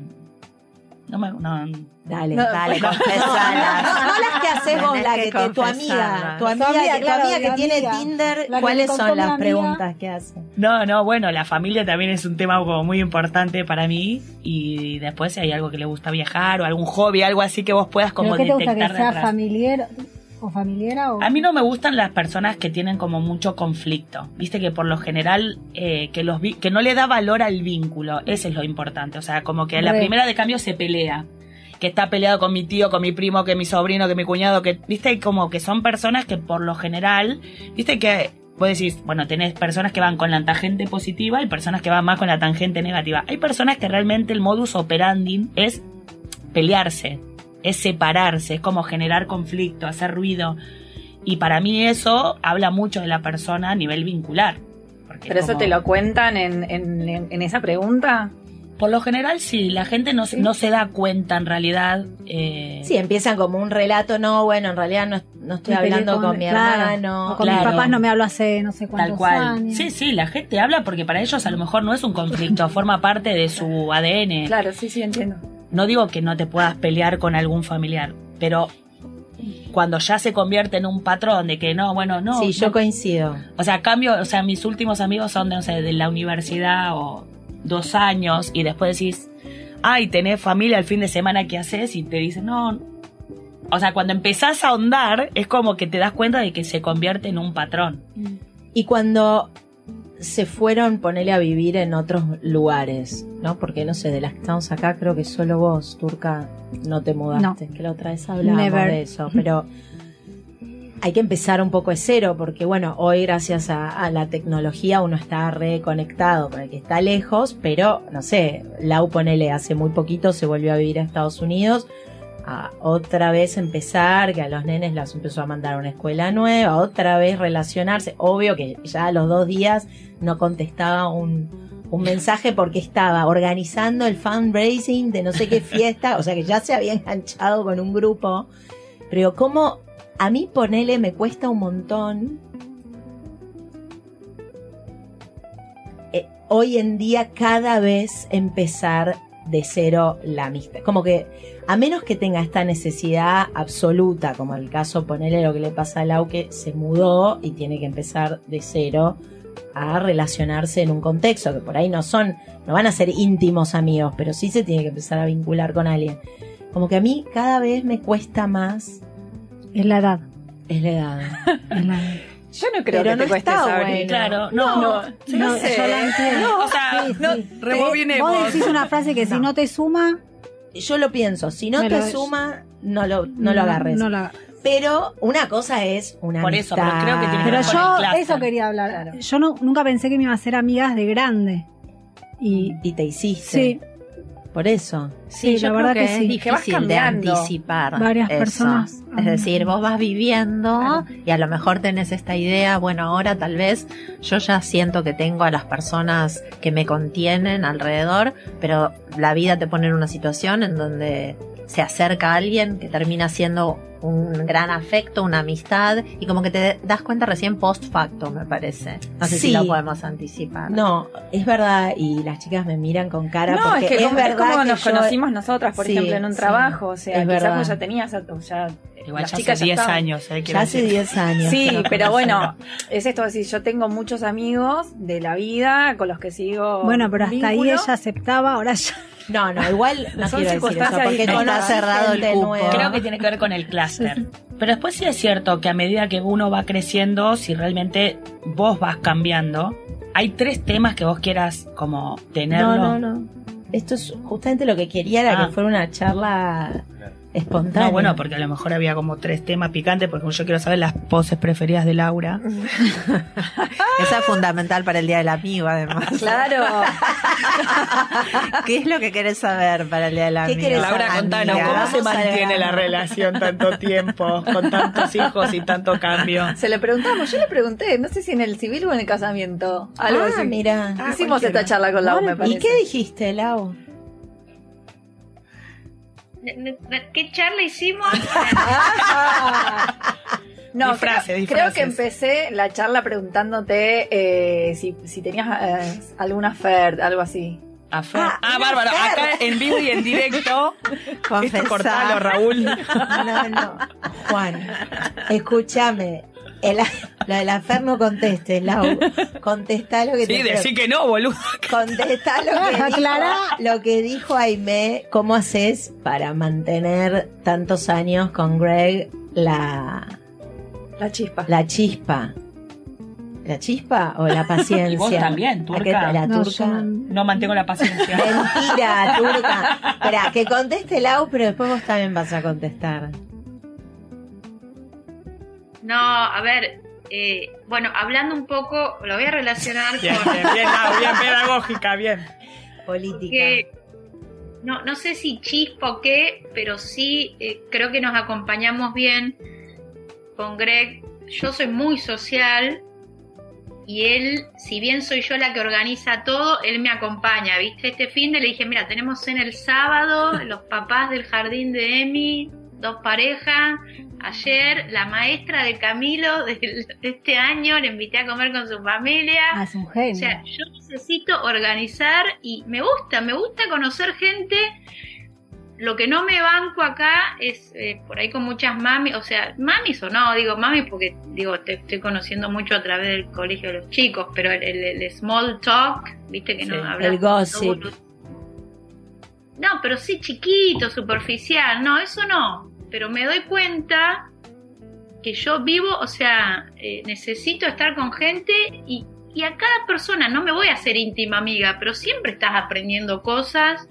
no me. No, Dale. No, Dale, No, confesalas. no, no las que haces vos, la que que, te- tu amiga, tu amiga, Tu amiga, que, tu amiga que tiene amiga. Tinder, que ¿cuáles son las amiga. preguntas que hace? no, no, bueno, la familia también es un tema como muy importante para mí. Y después, si hay algo que le gusta viajar o algún hobby, algo así que vos puedas como ¿Pero qué te gusta detectar que de sea atrás. familiar o familiar o A mí no me gustan las personas que tienen como mucho conflicto. Viste que por lo general eh, que los vi- que no le da valor al vínculo, eso es lo importante. O sea, como que a la Re. primera de cambio se pelea. Que está peleado con mi tío, con mi primo, que mi sobrino, que mi cuñado, que, viste, como que son personas que por lo general, viste que vos decís, bueno, tenés personas que van con la tangente positiva y personas que van más con la tangente negativa. Hay personas que realmente el modus operandi es pelearse, es separarse, es como generar conflicto, hacer ruido. Y para mí eso habla mucho de la persona a nivel vincular. ¿Pero eso te lo cuentan en, en, en- en esa pregunta? Por lo general sí, la gente no, no se da cuenta en realidad. eh, Sí, empiezan como un relato, no, bueno, en realidad no, no estoy Me hablando con, mi claro, hermano. o con claro. mis papás no me hablo hace no sé Tal cuántos cual. años. Sí, sí, la gente habla porque para ellos a lo mejor no es un conflicto, forma parte de su ADN. Claro, sí, sí, entiendo. No digo que no te puedas pelear con algún familiar, pero cuando ya se convierte en un patrón de que no, bueno, no. sí, yo no- coincido. O sea, cambio, o sea, mis últimos amigos son de, no sé, de la universidad o dos años y después decís, ay, tenés familia el fin de semana, ¿qué haces? Y te dicen, no. O sea, cuando empezás a ahondar, es como que te das cuenta de que se convierte en un patrón. Y cuando se fueron, ponele a vivir en otros lugares, ¿no? Porque no sé, de las que estamos acá, creo que solo vos, Turca, no te mudaste. Que la otra vez hablábamos Never. de eso, pero hay que empezar un poco de cero, porque bueno, hoy gracias a, la tecnología uno está reconectado con el que está lejos, pero no sé, Lau ponele hace muy poquito se volvió a vivir a Estados Unidos, a otra vez empezar, que a los nenes los empezó a mandar a una escuela nueva, otra vez relacionarse, obvio que ya a los dos días no contestaba un, un mensaje porque estaba organizando el fundraising de no sé qué fiesta, o sea que ya se había enganchado con un grupo, pero como a mí ponele me cuesta un montón eh, hoy en día cada vez empezar de cero la amistad. Como que a menos que tenga esta necesidad absoluta, como el caso ponele lo que le pasa a Lau que se mudó y tiene que empezar de cero a relacionarse en un contexto que por ahí no son, no van a ser íntimos amigos, pero sí se tiene que empezar a vincular con alguien. Como que a mí cada vez me cuesta más Es la edad. es la edad. Es la edad. Yo no creo Pero que no te cueste está saber. bueno. Claro, no, No, sí, no, sé. yo la entiendo. o sea, Sí, no, sí. rebobinemos. Vos decís una frase que si No. no te suma, Yo lo pienso, si no te suma, no lo, no lo agarres. No lo- Pero una cosa es una Por eso, pero amistad. creo que tiene que Pero yo el eso quería hablar. Claro. Yo no, nunca pensé que me iba a hacer amigas de grande. Y Y te hiciste. sí, Por eso. sí, yo la creo verdad que, que, es sí. Difícil de anticipar Varias eso. personas. Es decir, vos vas viviendo y a lo mejor tenés esta idea, bueno, ahora tal vez yo ya siento que tengo a las personas que me contienen alrededor, pero la vida te pone en una situación en donde se acerca alguien que termina siendo un gran afecto, una amistad, y como que te das cuenta recién post facto, me parece. No sé Sí. si lo podemos anticipar. No, es verdad, y las chicas me miran con cara No, porque es que es como, es verdad como que nos yo- conocimos nosotras, por Sí, ejemplo, en un sí. trabajo. O sea, quizás verdad. vos ya tenías, o sea, Igual las ya chicas hace ya 10 estaban. años, eh, Ya hace decir. 10 años. Sí, pero bueno, es esto de decir, yo tengo muchos amigos de la vida con los que sigo. Bueno, pero hasta ahí ella aceptaba, ahora ya. No, no, igual no Son quiero decir eso, circunstancias porque conocí Está cerrado el cupo. Creo que tiene que ver con el clúster. Pero después sí es cierto que a medida que uno va creciendo, si realmente vos vas cambiando, hay tres temas que vos quieras como tenerlo. No, no, no. Esto es justamente lo que quería era Ah. que fuera una charla espontánea. No, bueno, porque a lo mejor había como tres temas picantes, porque yo quiero saber las poses preferidas de Laura. Esa es fundamental para el Día del Amigo, además. Claro. ¿Qué es lo que querés saber para el Día del ¿Qué Amigo? querés Laura, contanos, ¿cómo vamos se mantiene la relación tanto tiempo, con tantos hijos y tanto cambio? Se le preguntamos, yo le pregunté, no sé si en el civil o en el casamiento. Algo ah, así. mira. Hicimos esta charla con Lau, me parece. ¿Y qué dijiste, Lau? ¿Qué charla hicimos? No, creo, que empecé la charla preguntándote eh, si, si tenías eh, alguna fer, algo así. A Fer. Ah, Ah, bárbaro. Fer. Acá en vivo y en directo. Esto cortalo, Raúl. No, no. Juan, escúchame. El- lo de la Fer no contestes, Lau. Contestá lo que Sí, te decí que no, boludo. Contestá lo que, dijo, lo que dijo Aimé. ¿Cómo haces para mantener tantos años con Greg la, La chispa. la chispa? ¿La chispa o la paciencia? Y vos también, ¿A qué- turca. La No, turca. yo no- No mantengo la paciencia. Mentira, turca. Espera, que conteste Lau, pero después vos también vas a contestar. No, a ver, eh, bueno, hablando un poco, lo voy a relacionar Bien, con bien, bien, Lau, bien pedagógica, bien. Política. que no, no sé si chispa o qué, pero sí eh, creo que nos acompañamos bien con Greg. Yo soy muy social y él, si bien soy yo la que organiza todo, él me acompaña, ¿viste? Este fin de le dije, mira, tenemos en el sábado los papás del jardín de Emi, dos parejas. Ayer la maestra de Camilo de este año le invité a comer con su familia. Ah, es un O sea, yo necesito organizar y me gusta, me gusta conocer gente. Lo que no me banco acá es eh, por ahí con muchas mamis, o sea, mamis o no, digo mamis porque digo te estoy conociendo mucho a través del colegio de los chicos, pero el, el- el small talk, viste que no Sí, hablas el gossip. No, pero sí chiquito, superficial, no, eso no. Pero me doy cuenta que yo vivo, o sea, eh, necesito estar con gente y y a cada persona no me voy a hacer íntima amiga, pero siempre estás aprendiendo cosas.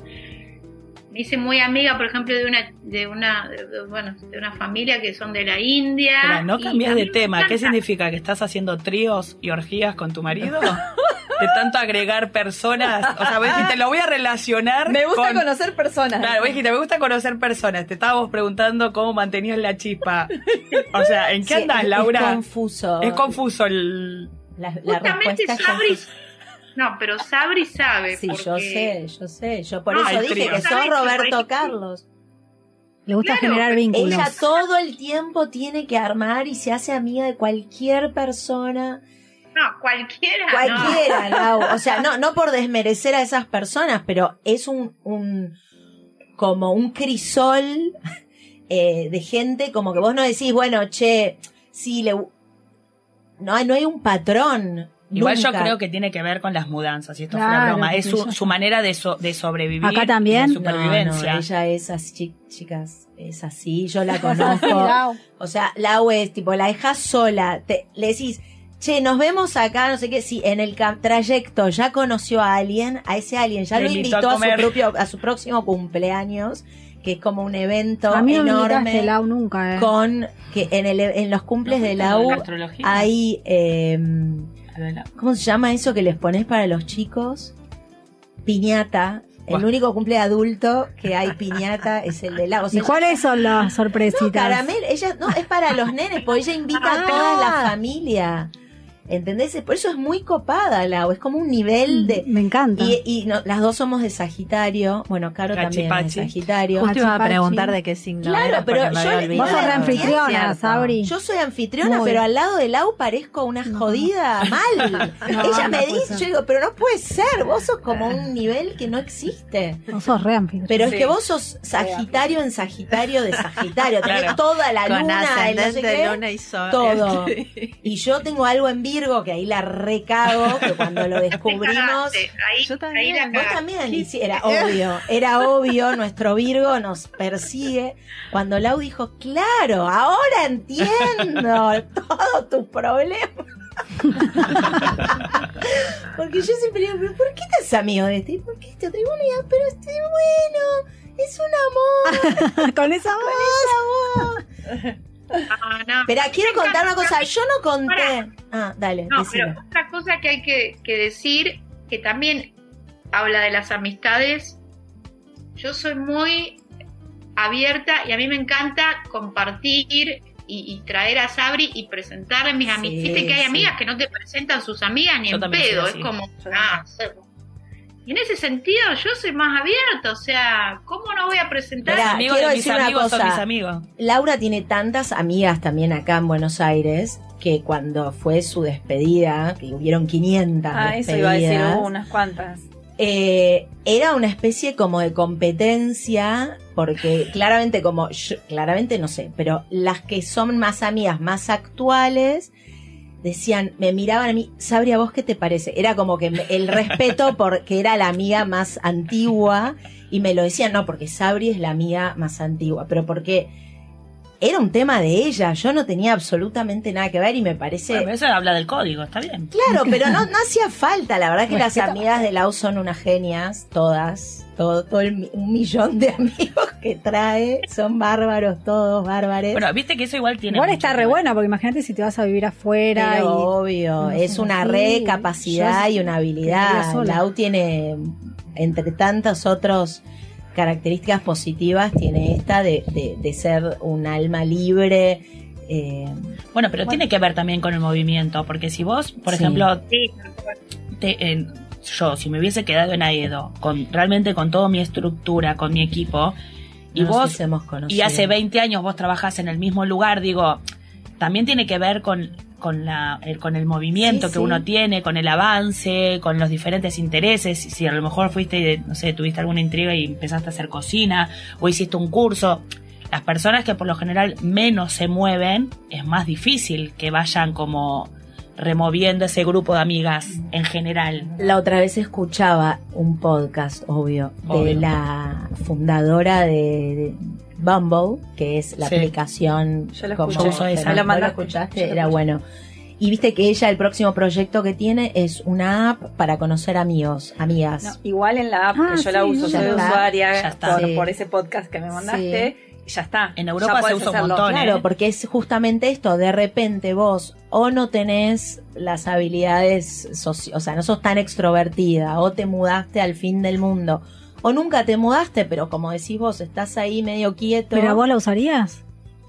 Me hice muy amiga, por ejemplo, de una de una de- bueno, de una familia que son de la India. Espera, no cambias de tema. ¿Qué significa? ¿Que estás haciendo tríos y orgías con tu marido? De tanto agregar personas. O sea, vos dijiste, lo voy a relacionar. Me gusta con- conocer personas. Claro, vos dijiste, me gusta conocer personas. Te estábamos preguntando cómo mantenías la chispa. O sea, ¿en qué Sí, andas, Laura? Es confuso. Es confuso el. La, la Justamente es Sabri. No, pero Sabri sabe. Sí, porque- yo sé, yo sé. Yo por No, eso dije trío. que sos ¿Sabés que Roberto Carlos. Le gusta Claro, generar vínculos. Ella todo el tiempo tiene que armar y se hace amiga de cualquier persona. No, cualquiera. no. Cualquiera, Lau. O sea, no, no por desmerecer a esas personas, pero es un, un como un crisol eh, de gente, como que vos no decís, bueno, che, sí, le... No, hay- no hay un patrón. Igual nunca. yo creo que tiene que ver con las mudanzas, y esto fue Claro, una broma. Es su, su manera de, so- de sobrevivir. Acá también. de No, no, supervivencia. ella es así, chi- chicas, es así, yo la conozco. O sea, Lau es tipo, la dejas sola, te, le decís, che, nos vemos acá, no sé qué, si en el trayecto ya conoció a alguien, a ese alguien ya lo invitó a su propio, a su próximo cumpleaños, que es como un evento A mí no me enorme invitaste Lau nunca, eh. con que en el en los cumples de Lau ¿La astrología? hay eh, la- ¿cómo se llama eso que les pones para los chicos? Piñata. El único cumple adulto que hay piñata es el de Lau. O sea, ¿Y cuáles son las no, sorpresitas? caramel, ella, no, es para los nenes, porque ella invita a toda la familia. ¿Entendés? Por eso es muy copada, Lau. Es como un nivel de. Me encanta. Y, y no, las dos somos de Sagitario. Bueno, Caro también es de. Sagitario. Justo iba a preguntar de qué signo Claro, era pero me yo. Vos sos Cierto. Sabri. Yo soy anfitriona, Muy. pero al lado de Lau parezco una jodida mal. No, Ella no me dice, yo digo, pero no puede ser, vos sos como un nivel que no existe. No sos re anfitriona. Pero es que vos sos Sagitario en Sagitario de Sagitario, tenés Claro. toda la Con luna, el no sé luna y sol. todo. Y yo tengo algo en Virgo que ahí la recago, que cuando lo Te descubrimos... Ahí, Yo también. ahí Vos también, sí, era obvio, era obvio, nuestro Virgo nos persigue. Cuando Lau dijo, claro, ahora entiendo todos tus problemas. Porque yo siempre digo, pero ¿por qué estás amigo de este? ¿Y ¿Por qué este otro? Y bueno, ya, pero este bueno, es un amor, Con esa voz. esa voz. No. Pero quiero contar una cosa, yo no conté. Ah, dale, No, decilo. pero otra cosa que hay que, que decir, que también habla de las amistades, yo soy muy abierta y a mí me encanta compartir y, y traer a Sabri y presentarle a mis Sí, amigas. Viste que hay sí. amigas que no te presentan sus amigas ni Yo en pedo, es como, ah, y en ese sentido yo soy más abierta, o sea, ¿cómo no voy a presentar? Mirá, Los amigos quiero de mis decir una amigos son cosa. mis amigos. Laura tiene tantas amigas también acá en Buenos Aires que cuando fue su despedida, que hubieron 500 Ah, eso iba a decir unas cuantas. eh, era una especie como de competencia, porque claramente como, yo- claramente no sé, pero las que son más amigas, más actuales, decían, me miraban a mí, Sabri, ¿a vos qué te parece? Era como que el respeto porque era la amiga más antigua y me lo decían, no, porque Sabri es la amiga más antigua, pero porque era un tema de ella, yo no tenía absolutamente nada que ver y me parece... Bueno, pero eso habla del código, está bien. Claro, pero no, no hacía falta. La verdad que las amigas de Lau son unas genias, todas. Todo, todo el mi- un millón de amigos que trae. Son bárbaros, todos bárbaros. Bueno, viste que eso igual tiene. Igual está re ver. bueno, porque imagínate si te vas a vivir afuera Pero y obvio, no es una re capacidad yo y una habilidad. Lau tiene, entre tantas otras características positivas, tiene esta de, de, de ser un alma libre. eh, Bueno, pero tiene que ver también con el movimiento, porque si vos, por Sí. ejemplo, te- yo, si me hubiese quedado en Aedo, con realmente con toda mi estructura, con mi equipo, y nos vos, y hace 20 años vos trabajás en el mismo lugar, digo, también tiene que ver con, con, la, el, con el movimiento Sí, que sí. uno tiene, con el avance, con los diferentes intereses. Si a lo mejor fuiste, no sé, tuviste alguna intriga y empezaste a hacer cocina, o hiciste un curso. Las personas que por lo general menos se mueven, es más difícil que vayan como removiendo ese grupo de amigas en general. La otra vez escuchaba un podcast, obvio, de la fundadora de, de Bumble, que es la Sí. aplicación Yo la como escuché. Yo uso esa. ¿No Me la lo escuchaste? Yo la Era escuché. bueno. Y viste que ella, el próximo proyecto que tiene es una app para conocer amigos, amigas. No, igual en la app, Ah, que yo la uso, soy está. usuaria Ya está. Por, Sí. por ese podcast que me mandaste, ya está. En Europa se usa un montón, ¿eh? Claro, porque es justamente esto, de repente vos o no tenés las habilidades, o sea, no sos tan extrovertida, o te mudaste al fin del mundo, o nunca te mudaste, pero como decís vos, estás ahí medio quieto. ¿Pero vos la usarías?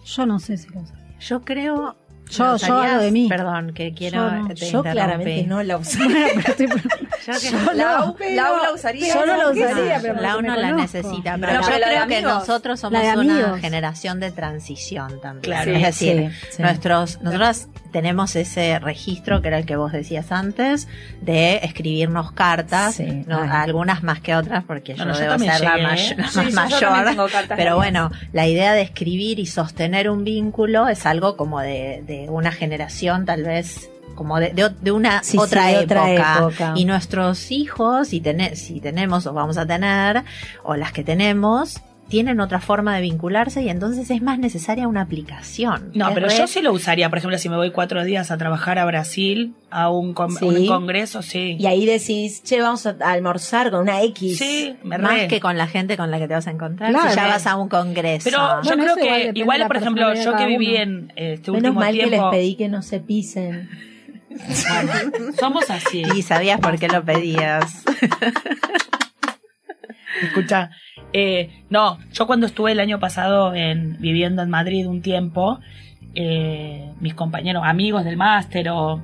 Yo no sé si la usaría. Yo creo. Yo- ¿lo yo hablo de mí. Perdón, que quiero. Yo no. te Yo claramente no la usaría. Yo que- Yo Lau, no, pero- Lau la usaría. Yo no la ¿Qué usaría, pero la porque uno me la necesita, No, pero no, yo pero creo que nosotros somos una generación de transición también. Claro. Es decir, Sí, sí. nuestros, nosotros tenemos ese registro que era el que vos decías antes de escribirnos cartas, Sí, no, algunas más que otras porque yo Bueno, yo debo ser la, may- ¿eh? la más yo- yo mayor. Pero bueno, la idea de escribir y sostener un vínculo es algo como de, de una generación tal vez como de, de- de una Sí, otra, época. otra época. Y nuestros hijos, si, tene- si tenemos o vamos a tener, o las que tenemos, tienen otra forma de vincularse y entonces es más necesaria una aplicación. No, pero yo sí lo usaría, por ejemplo, si me voy cuatro días a trabajar a Brasil, a un, con- Sí. un congreso, sí. Y ahí decís, che, vamos a almorzar con una X. Sí, me más re. que con la gente con la que te vas a encontrar. Claro. si ya vas a un congreso. Pero yo Bueno, creo que igual, por ejemplo, yo que viví uno. en este Menos último mal que les tiempo, pedí que no se pisen. somos así. y sabías por qué lo pedías. Escucha, eh, no, yo cuando estuve el año pasado en, viviendo en Madrid un tiempo, eh, mis compañeros, amigos del máster o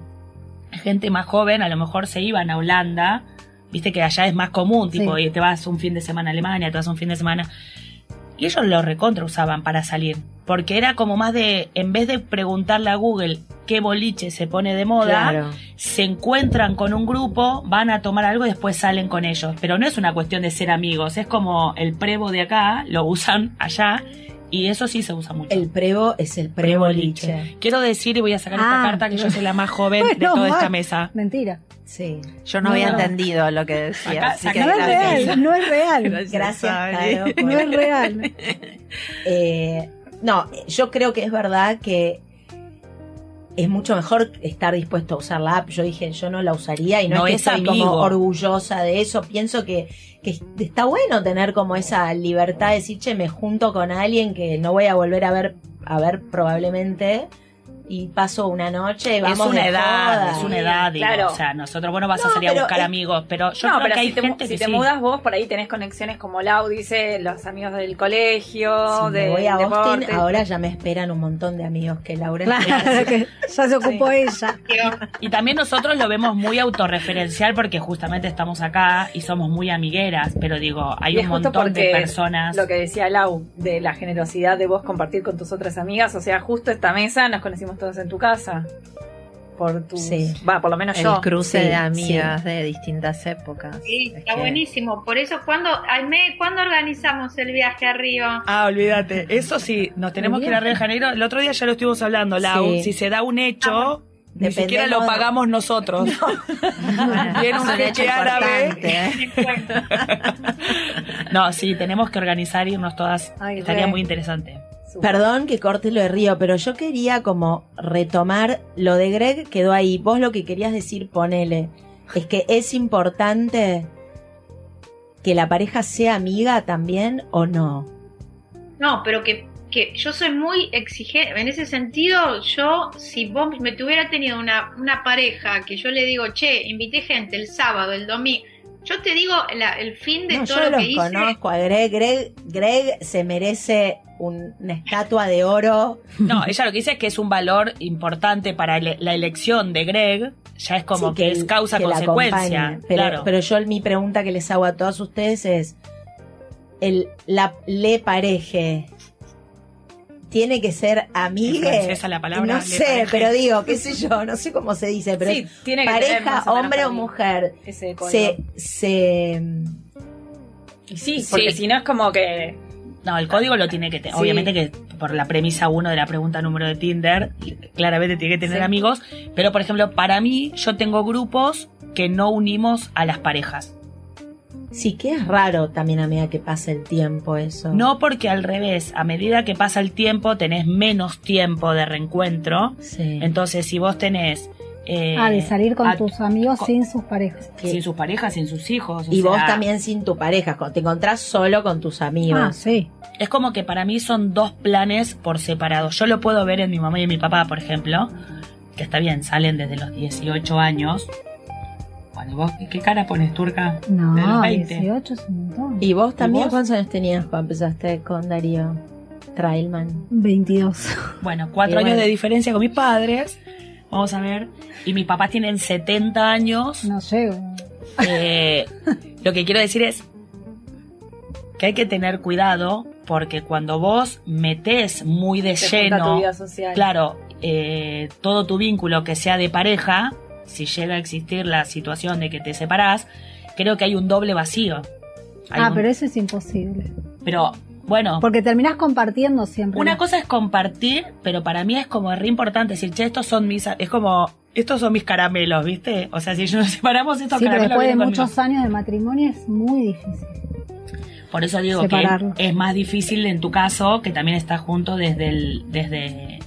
gente más joven, a lo mejor se iban a Holanda, viste que allá es más común, tipo, Sí. y te vas un fin de semana a Alemania, te vas un fin de semana. Y ellos lo recontra usaban para salir, porque era como más de, en vez de preguntarle a Google qué boliche se pone de moda, Claro. se encuentran con un grupo, van a tomar algo y después salen con ellos. Pero no es una cuestión de ser amigos, es como el prevo de acá, lo usan allá y eso sí se usa mucho. El prevo es el prevoliche. Preboliche. Quiero decir y voy a sacar Ah, esta carta que yo soy la más joven de toda esta mesa. Mentira. Sí. Yo no, había No. entendido lo que decías. Acá- que No es gracias. real, no es real. Gracias. Caro, por- No es real. Eh, no, yo creo que es verdad que es mucho mejor estar dispuesto a usar la app. Yo dije, yo no la usaría y no, No es que es estoy como orgullosa de eso. Pienso que, que está bueno tener como esa libertad de decir, che, me junto con alguien que no voy a volver a ver, a ver probablemente y paso una noche y vamos es una de edad, joda. es una edad, digo. Claro. O sea, nosotros, bueno, vas No, a salir a buscar es- amigos, pero yo no, creo pero que hay si, te, gente si que te sí. mudas vos, por ahí tenés conexiones como Lau dice, los amigos del colegio, Si de me voy a Austin, deporte. ahora ya me esperan un montón de amigos que Laura Claro, que ya se ocupó ella. Y también nosotros lo vemos muy autorreferencial porque justamente estamos acá y somos muy amigueras, pero digo, hay Y un montón de personas. Lo que decía Lau, de la generosidad de vos compartir con tus otras amigas. O sea, justo esta mesa nos conocimos todos en tu casa. Por tu. Sí. Va, por lo menos El yo. cruce Sí, de amigas de distintas épocas. Sí, Es está que- buenísimo. Por eso, ¿cuándo, Aime, ¿cuándo organizamos el viaje arriba? Ah, olvídate. Eso sí, nos tenemos que ir a Río de Janeiro. El otro día ya lo estuvimos hablando, Lau. Sí. Si se da un hecho, ni Dependemos siquiera lo de- pagamos nosotros. Viene un jeque árabe. importante. No, sí, tenemos que organizar irnos todas. Ay, Estaría re. muy interesante. Perdón que corte lo de Río, pero yo quería como retomar lo de Greg, quedó ahí. Vos lo que querías decir, ponele, es que es importante que la pareja sea amiga también o no. No, pero que, que yo soy muy exigente. En ese sentido, yo, si vos me tuviera tenido una, una pareja que yo le digo, che, invité gente el sábado, el domingo, yo te digo la- el fin de No, todo yo lo los que hice. conozco a Greg. Greg. Greg se merece un- una estatua de oro. No, ella lo que dice es que es un valor importante para ele- la elección de Greg. Ya es como Sí, que, es que causa-consecuencia. acompañe. Pero, Claro. pero yo mi pregunta que les hago a todos ustedes es, el, la, le pareje tiene que ser ¿Es amigue. francesa la palabra, No sé, pareje? pero digo, qué sé yo, no sé cómo se dice, pero Sí, tiene que pareja, hombre o mujer, Ese se, se sí, porque Sí. si no es como que. No, el código lo tiene que tener. Sí. Obviamente que por la premisa uno de la pregunta número de Tinder, claramente tiene que tener Sí. amigos. Pero, por ejemplo, para mí, yo tengo grupos que no unimos a las parejas. Sí, que es raro también a medida que pasa el tiempo eso. No porque al revés, a medida que pasa el tiempo tenés menos tiempo de reencuentro. Sí. Entonces, si vos tenés... eh, ah, de salir con a- tus amigos con- sin sus parejas. sin sus parejas, sin sus hijos. o Y vos sea, también sin tu pareja, cuando te encontrás solo con tus amigos. Ah, sí. Es como que para mí son dos planes por separado. Yo lo puedo ver en mi mamá y en mi papá, por ejemplo, que está bien, salen desde los 18 años. Cuando vos, ¿qué cara pones turca? No, De los 20. 18 es un montón. ¿Y vos también vos? cuántos años tenías cuando empezaste con Darío Trailman? 22. Bueno, cuatro años bueno. de diferencia con mis padres. Vamos a ver. Y mis papás tienen 70 años. No llego. Eh, lo que quiero decir es que hay que tener cuidado porque cuando vos metés muy de Te junta tu lleno, vida social. claro, eh, todo tu vínculo que sea de pareja, si llega a existir la situación de que te separás, creo que hay un doble vacío. Hay Ah, un- pero eso es imposible. pero, bueno, Porque terminás compartiendo siempre. una cosa es compartir, pero para mí es como re importante decir, che, estos son mis, es como, estos son mis caramelos, ¿viste? O sea, si nos separamos estos Sí, pero caramelos después de muchos años de matrimonio es muy difícil. Por eso digo Separarlo. que es más difícil en tu caso, que también estás junto desde el, desde,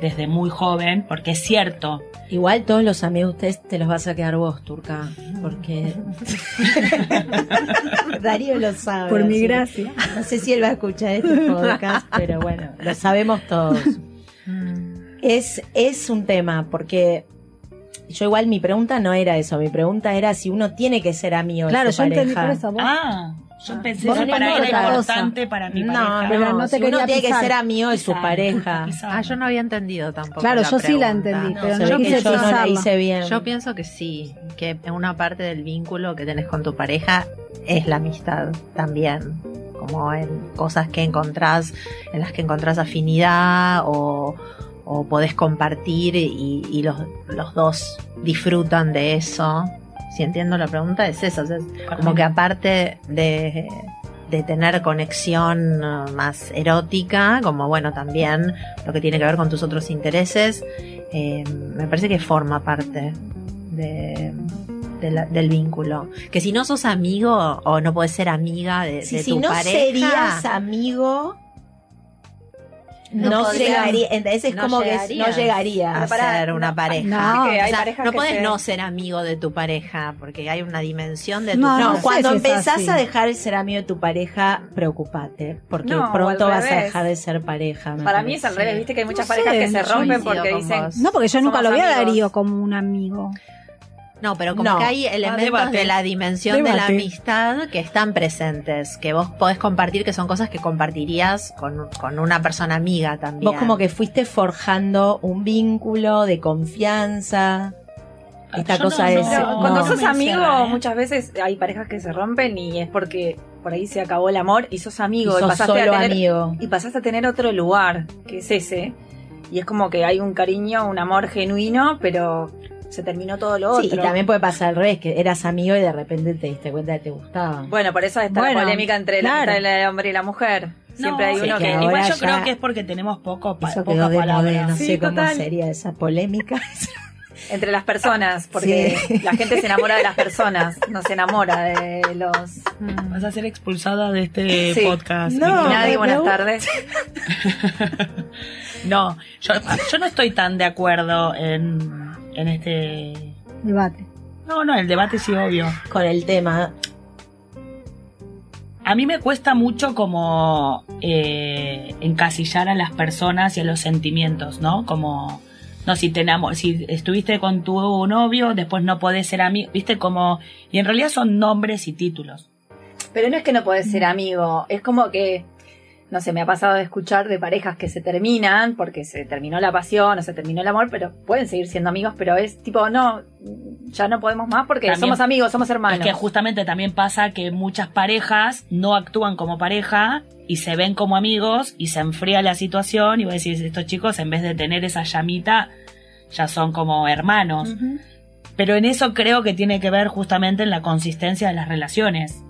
desde muy joven, porque es cierto. Igual todos los amigos de ustedes te los vas a quedar vos, Turca, porque Darío lo sabe. Por mi gracia. No sé si él va a escuchar este podcast, pero bueno, lo sabemos todos. Es, es un tema, porque yo igual mi pregunta no era eso, mi pregunta era si uno tiene que ser amigo Claro, de su yo entendí pareja. por eso. Vos, Ah, yo pensé Vos que para él era importante para mi No, pareja. Pero no, no te si uno tiene que ser amigo de su pareja. Ah, yo no había entendido tampoco. Claro, la yo sí la entendí, No, pero no que quise yo no la hice bien. Yo pienso que sí, que una parte del vínculo que tenés con tu pareja es la amistad también. Como en cosas que encontrás, en las que encontrás afinidad o, o podés compartir y, y los, los dos disfrutan de eso. Si entiendo la pregunta, es eso. o sea, como que aparte de, de tener conexión uh, más erótica, como bueno, también lo que tiene que ver con tus otros intereses, eh, me parece que forma parte de, de la- del vínculo. Que si no sos amigo o no podés ser amiga de, Si, de si no pareja, serías amigo, No llegaría. Entonces es no como que no llegaría. a ser una no, pareja. no, O sea, no se- no ser amigo de tu pareja, porque hay una dimensión de tu No, No, sé cuando si empezás a dejar de ser amigo de tu pareja, preocupate, porque pronto vas a dejar de ser pareja. Para mí es al revés, viste que hay muchas No parejas sé, que se rompen porque dicen. No, porque yo nunca lo vi a. Darío como un amigo. No, pero como No. que hay elementos de la dimensión de la amistad que están presentes, que vos podés compartir, que son cosas que compartirías con, con una persona amiga también. Vos como que fuiste forjando un vínculo de confianza. Esta Yo cosa no- es. no- Pero no. cuando no sos amigo, ¿eh? muchas veces hay parejas que se rompen y es porque por ahí se acabó el amor y sos amigo y, sos pasaste solo a tener, amigo. y pasaste a tener otro lugar, que es ese. Y es como que hay un cariño, un amor genuino, pero se terminó todo lo Sí, otro. y también puede pasar al revés, que eras amigo y de repente te diste cuenta que te gustaba. Bueno, por eso está Bueno, la polémica entre claro. del hombre y la mujer. Siempre No, hay uno que igual yo creo que es porque tenemos poco pa- Eso poca palabra. no Sí, sé cómo total. sería esa polémica. Entre las personas, porque Sí. la gente se enamora de las personas, no se enamora de los... Vas a ser expulsada de este Sí. podcast. No. Nadie, buenas tardes. No, yo, yo no estoy tan de acuerdo en, en este... Debate. No, no, el debate sí, obvio. Con el tema. A mí me cuesta mucho como eh, encasillar a las personas y a los sentimientos, ¿no? Como, no, si te si estuviste con tu novio, después no podés ser amigo, viste, como, y en realidad son nombres y títulos. Pero no es que no podés ser amigo, es como que, no sé, me ha pasado de escuchar de parejas que se terminan porque se terminó la pasión o se terminó el amor, pero pueden seguir siendo amigos, pero es tipo, no, ya no podemos más porque También- somos amigos, somos hermanos. Es que justamente también pasa que muchas parejas no actúan como pareja y se ven como amigos y se enfría la situación y vos decís, estos chicos en vez de tener esa llamita, ya son como hermanos. Pero en eso creo que tiene que ver justamente en la consistencia de las relaciones.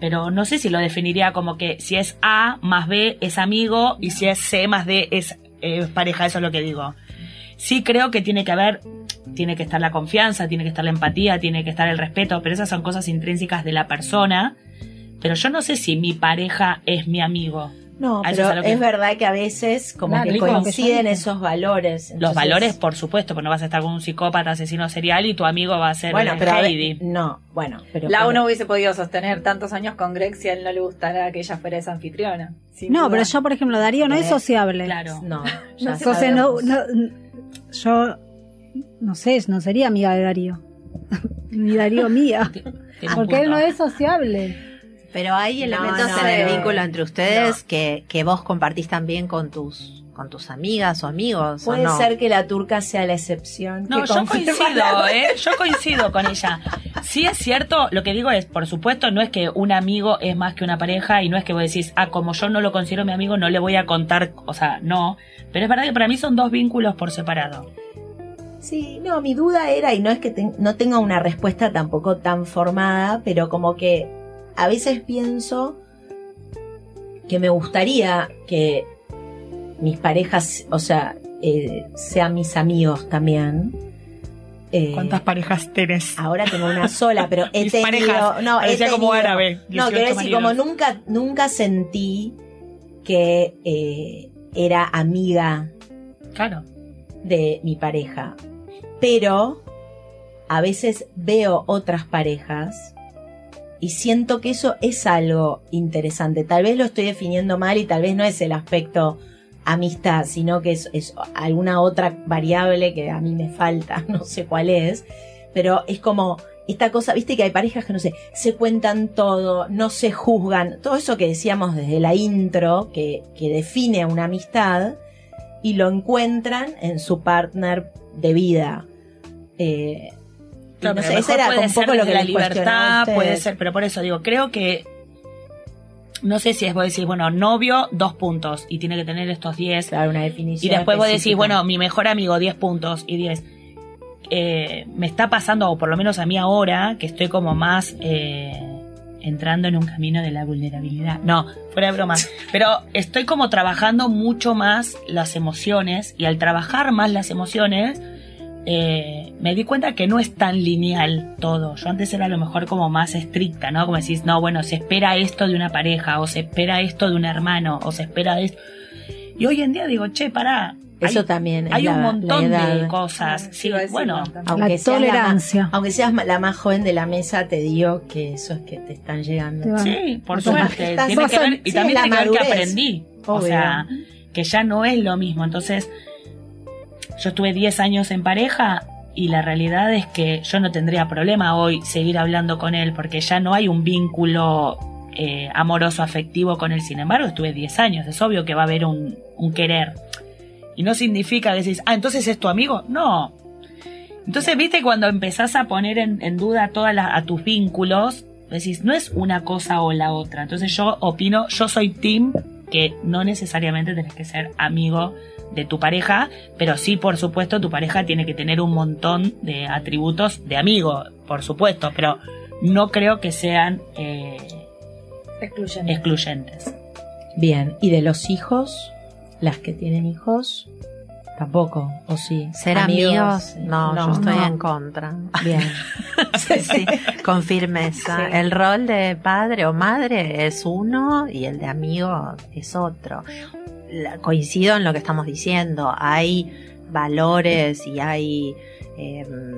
Pero no sé si lo definiría como que si es A más B es amigo y si es C más D es eh, pareja, eso es lo que digo. Sí creo que tiene que haber, tiene que estar la confianza, tiene que estar la empatía, tiene que estar el respeto, pero esas son cosas intrínsecas de la persona pero yo no sé si mi pareja es mi amigo. No, A pero es que- verdad que a veces como Claro, que coinciden esos valores. Los valores, por supuesto, porque no vas a estar con un psicópata, asesino serial y tu amigo va a ser Bueno, pero a ver, Heidi. no, bueno, pero La pero- uno hubiese podido sostener tantos años con Greg si a él no le gustara que ella fuera esa anfitriona. No, duda. pero yo, por ejemplo, Darío no es Eh, sociable. Claro. no, No Entonces, no, no- yo no sé, no sería amiga de Darío. Ni Darío mía. Porque él no es sociable. Pero hay No, elementos no, en el no. vínculo entre ustedes que, que vos compartís también con tus con tus amigas o amigos. ¿o Puede no? ser que la turca sea la excepción. No, que yo coincido, la- ¿eh? Yo coincido con ella. Sí es cierto, lo que digo es, por supuesto, no es que un amigo es más que una pareja y no es que vos decís, ah, como yo no lo considero mi amigo, no le voy a contar, o sea, no. Pero es verdad que para mí son dos vínculos por separado. Sí, no, mi duda era, y no es que ten- no tenga una respuesta tampoco tan formada, pero como que a veces pienso que me gustaría que mis parejas, o sea, eh, sean mis amigos también. Eh, ¿Cuántas parejas tenés? Ahora tengo una sola, pero he Mis tenido, parejas, no, he como árabe, No, 18 quiero decir, como nunca, nunca sentí que eh, era amiga Claro. de mi pareja. Pero a veces veo otras parejas y siento que eso es algo interesante. Tal vez lo estoy definiendo mal y tal vez no es el aspecto amistad, sino que es, es alguna otra variable que a mí me falta, no sé cuál es, pero es como esta cosa, viste que hay parejas que no sé, se cuentan todo, no se juzgan, todo eso que decíamos desde la intro, que, que define una amistad, y lo encuentran en su partner de vida. Eh, Claro, no sé, lo era puede un ser poco lo desde que la libertad, puede ser, pero por eso digo, creo que no sé si es vos decís, bueno, novio, dos puntos, y tiene que tener estos 10. Claro, una definición. Y después vos decís, específica. bueno, mi mejor amigo, 10 puntos y 10. Eh, me está pasando, o por lo menos a mí ahora, que estoy como más eh, entrando en un camino de la vulnerabilidad. No, fuera de broma. Pero estoy como trabajando mucho más las emociones y al trabajar más las emociones, eh, me di cuenta que no es tan lineal todo. Yo antes era a lo mejor como más estricta, ¿no? Como decís, no, bueno, se espera esto de una pareja, o se espera esto de un hermano, o se espera esto. Y hoy en día digo, che, pará. Eso hay- también es Hay un montón de cosas. Sí, bueno. Aunque La seas la aunque seas la más joven de la mesa, te digo que eso es que te están llegando. Sí, por suerte. estás- Tiene que ver, y sí, también la tiene que ver que madurez. aprendí. O sea, que ya no es lo mismo. Entonces, yo estuve 10 años en pareja y la realidad es que yo no tendría problema hoy seguir hablando con él porque ya no hay un vínculo eh, amoroso afectivo con él. Sin embargo, estuve 10 años. Es obvio que va a haber un, un querer. Y no significa que decís, ah, entonces es tu amigo. No. Entonces, viste, cuando empezás a poner en, en duda todas las- a tus vínculos, decís, no es una cosa o la otra. Entonces yo opino, yo soy team que no necesariamente tenés que ser amigo de tu pareja, pero sí, por supuesto, tu pareja tiene que tener un montón de atributos de amigo, por supuesto, pero no creo que sean eh, Excluyente. excluyentes. Bien, ¿y de los hijos? ¿Las que tienen hijos? Tampoco, ¿o sí? ¿Ser amigos? No, yo estoy no. en contra. Bien. Sí, sí, con firmeza. Sí. El rol de padre o madre es uno y el de amigo es otro. La- coincido en lo que estamos diciendo. Hay valores y hay... em,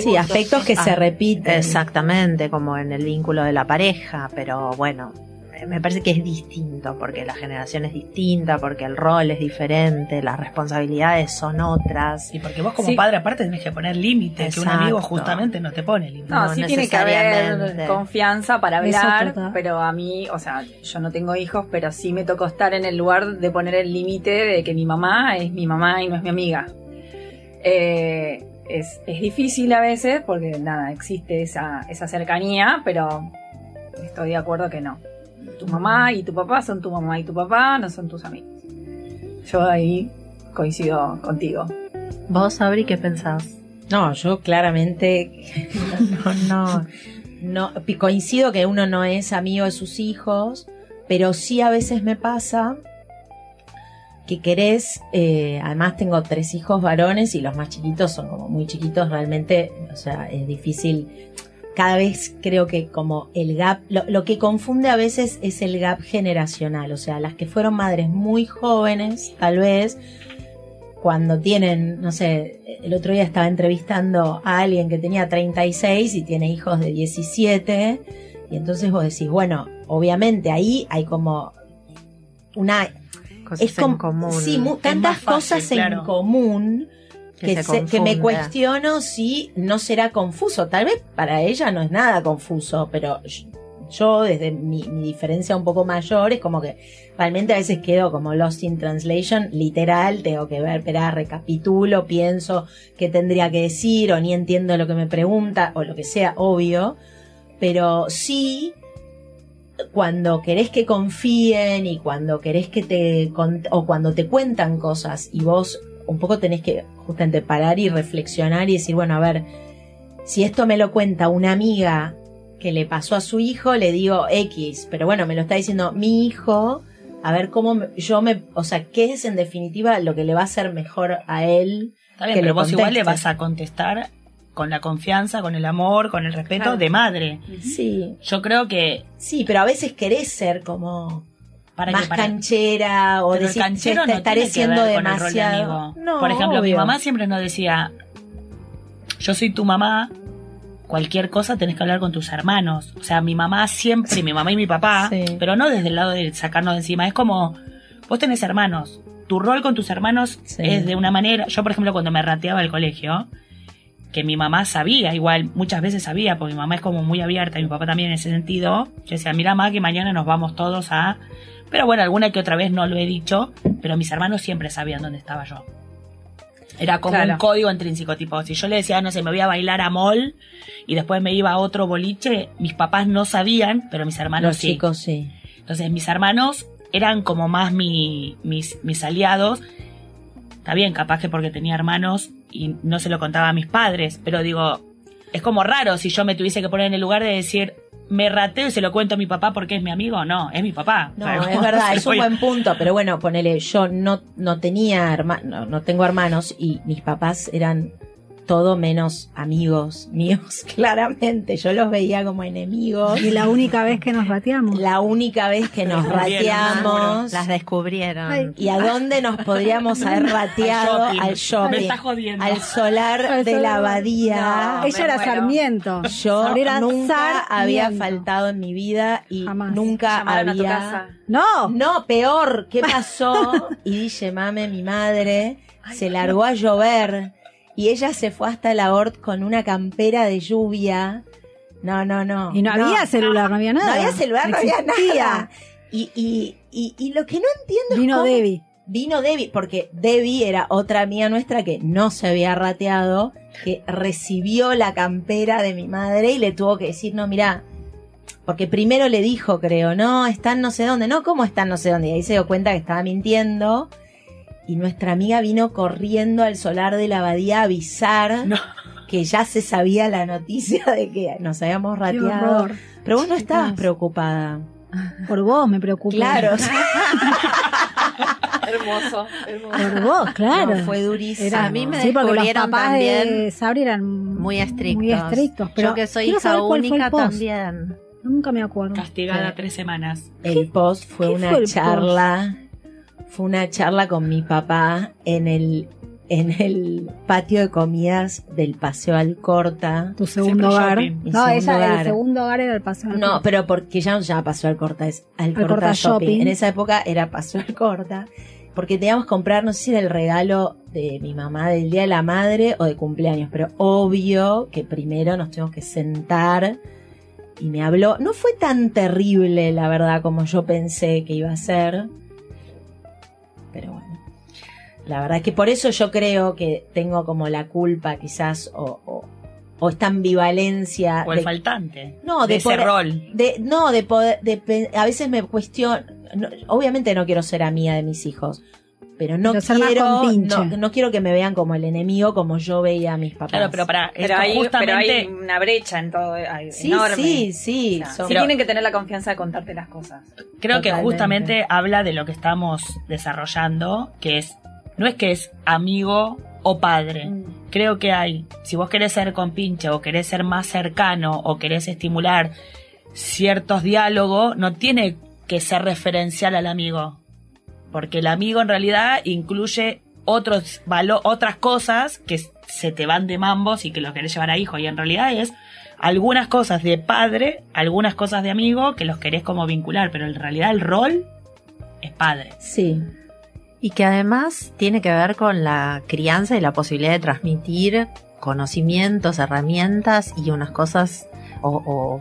Sí, aspectos que se Ah, repiten. Exactamente, como en el vínculo de la pareja, pero bueno, me parece que es distinto, porque la generación es distinta, porque el rol es diferente, las responsabilidades son otras. Y porque vos como Sí. padre aparte tenés que poner límites, que un amigo justamente no te pone límites. No, No sí tiene que haber confianza para hablar, pero a mí, o sea, yo no tengo hijos, pero sí me tocó estar en el lugar de poner el límite de que mi mamá es mi mamá y no es mi amiga. Eh, es, es difícil a veces porque nada, existe esa, esa cercanía, pero estoy de acuerdo que no. Tu mamá y tu papá son tu mamá y tu papá no son tus amigos. Yo ahí coincido contigo. ¿Vos, Sabri, qué pensás? No, yo claramente no, no, coincido que uno no es amigo de sus hijos, pero sí a veces me pasa que querés, eh, además tengo tres hijos varones y los más chiquitos son como muy chiquitos realmente, o sea, es difícil cada vez creo que como el gap, lo, lo que confunde a veces es el gap generacional, o sea, las que fueron madres muy jóvenes, tal vez, cuando tienen, no sé, el otro día estaba entrevistando a alguien que tenía 36 y tiene hijos de 17, y entonces vos decís, bueno, obviamente ahí hay como una... Cosas es como, en común. Sí, mu- tantas fácil, cosas en claro. común Que que, se se- que me cuestiono si no será confuso. Tal vez para ella no es nada confuso, pero yo- yo desde mi, mi diferencia un poco mayor es como que realmente a veces quedo como lost in translation, literal, tengo que ver, espera, recapitulo, pienso qué tendría que decir o ni entiendo lo que me pregunta o lo que sea, obvio, pero sí cuando querés que confíen y cuando querés que te o cuando te cuentan cosas y vos un poco tenés que justamente parar y reflexionar y decir, bueno, a ver, si esto me lo cuenta una amiga que le pasó a su hijo, le digo X, pero bueno, me lo está diciendo mi hijo, a ver cómo yo me, o sea, qué es en definitiva lo que le va a hacer mejor a él. Está bien, que pero vos igual le vas a contestar con la confianza, con el amor, con el respeto Claro. de madre. Sí, Yo creo que sí, pero a veces querés ser como para más que para, canchera o pero el decir, canchero "Che, no estaré tiene que siendo ver con el rol de amigo. No, Por ejemplo, mi mamá siempre nos decía, yo soy tu mamá, cualquier cosa tenés que hablar con tus hermanos. O sea, mi mamá siempre, mi mamá y mi papá, Sí. pero no desde el lado de sacarnos de encima, es como, vos tenés hermanos, tu rol con tus hermanos Sí. es de una manera, yo por ejemplo cuando me rateaba el colegio, que mi mamá sabía, igual muchas veces sabía, porque mi mamá es como muy abierta y mi papá también en ese sentido, yo decía, mira mamá que mañana nos vamos todos a... Pero bueno, alguna que otra vez no lo he dicho, pero mis hermanos siempre sabían dónde estaba yo. Era como Claro. un código intrínseco, tipo, si yo le decía, no sé, me voy a bailar a mall y después me iba a otro boliche, mis papás no sabían, pero mis hermanos Los sí. chicos sí. Entonces mis hermanos eran como más mi, mis, mis aliados. Está bien, capaz que porque tenía hermanos y no se lo contaba a mis padres, pero digo, es como raro si yo me tuviese que poner en el lugar de decir, me rateo y se lo cuento a mi papá porque es mi amigo. No, es mi papá. No, es ¿cómo verdad, es un buen punto, pero bueno, ponele, yo no, no tenía hermanos, no, no tengo hermanos y mis papás eran todo menos amigos míos, claramente. Yo los veía como enemigos. Y la única vez que nos rateamos. La única vez que nos rateamos. Las descubrieron. Ay. ¿Y a dónde nos podríamos haber rateado? shopping. Al shopping. Me estás jodiendo. Al solar Al de la abadía. No, Ella me era muero. Sarmiento. Yo Sabrina nunca Sarmiento. había faltado en mi vida y Jamás. nunca Llamaron a tu había. casa. No, No, peor, ¿qué pasó? Y dice, mame, mi madre se largó a llover y ella se fue hasta la Hort con una campera de lluvia. No, no, no. y no, había celular, no había nada. No había celular, no había nada. Y, y, y, y lo que no entiendo es Vino cómo- Debbie. Vino Debbie, porque Debbie era otra amiga nuestra que no se había rateado, que recibió la campera de mi madre y le tuvo que decir, no, mira, porque primero le dijo, creo, no, están no sé dónde, no, ¿cómo están no sé dónde? Y ahí se dio cuenta que estaba mintiendo. Y nuestra amiga vino corriendo al solar de la abadía a avisar No. que ya se sabía la noticia de que nos habíamos rateado. horror. Pero vos no estabas Chicas. preocupada. Por vos me preocupa. Claro, Hermoso, hermoso. Por vos, claro. No, fue durísimo. Era- A mí me sí, porque los papás de también Sabri eran Muy estrictos. Muy estrictos. Pero Yo que soy hija única también. Nunca me acuerdo. Castigada Sí. tres semanas. El post fue una fue charla. Fue una charla con mi papá en el en el patio de comidas del Paseo Alcorta. Tu segundo Siempre hogar. No, segundo ella, hogar. el segundo hogar era el paseo. del No, pero porque ya no se llama Paseo Alcorta, es Alcorta, Alcorta shopping. Shopping. En esa época era Paseo Alcorta. Porque teníamos que comprar, no sé si era el regalo de mi mamá del Día de la Madre o de cumpleaños, pero obvio que primero nos tuvimos que sentar y me habló. No fue tan terrible, la verdad, como yo pensé que iba a ser. Pero bueno. La verdad es que por eso yo creo que tengo como la culpa quizás o, o, o esta ambivalencia. O el de- faltante. no, de de, ese poder- rol. de- no, de poder, de a veces me cuestiono, no, obviamente no quiero ser amiga de mis hijos, pero no más quiero, no, no quiero que me vean como el enemigo como yo veía a mis papás. Claro, pero para Pero hay, justamente pero hay una brecha en todo, hay- sí, enorme. sí, sí, O sea, son- sí tienen que tener la confianza de contarte las cosas. creo que justamente habla de lo que estamos desarrollando, que es no es que es amigo o padre, creo que hay, si vos querés ser compinche o querés ser más cercano o querés estimular ciertos diálogos, no tiene que ser referencial al amigo. Porque el amigo en realidad incluye otros valo- otras cosas que se te van de mambos y que los querés llevar a hijo. Y en realidad es algunas cosas de padre, algunas cosas de amigo que los querés como vincular. Pero en realidad el rol es padre. Sí. Y que además tiene que ver con la crianza y la posibilidad de transmitir conocimientos, herramientas y unas cosas, o, o-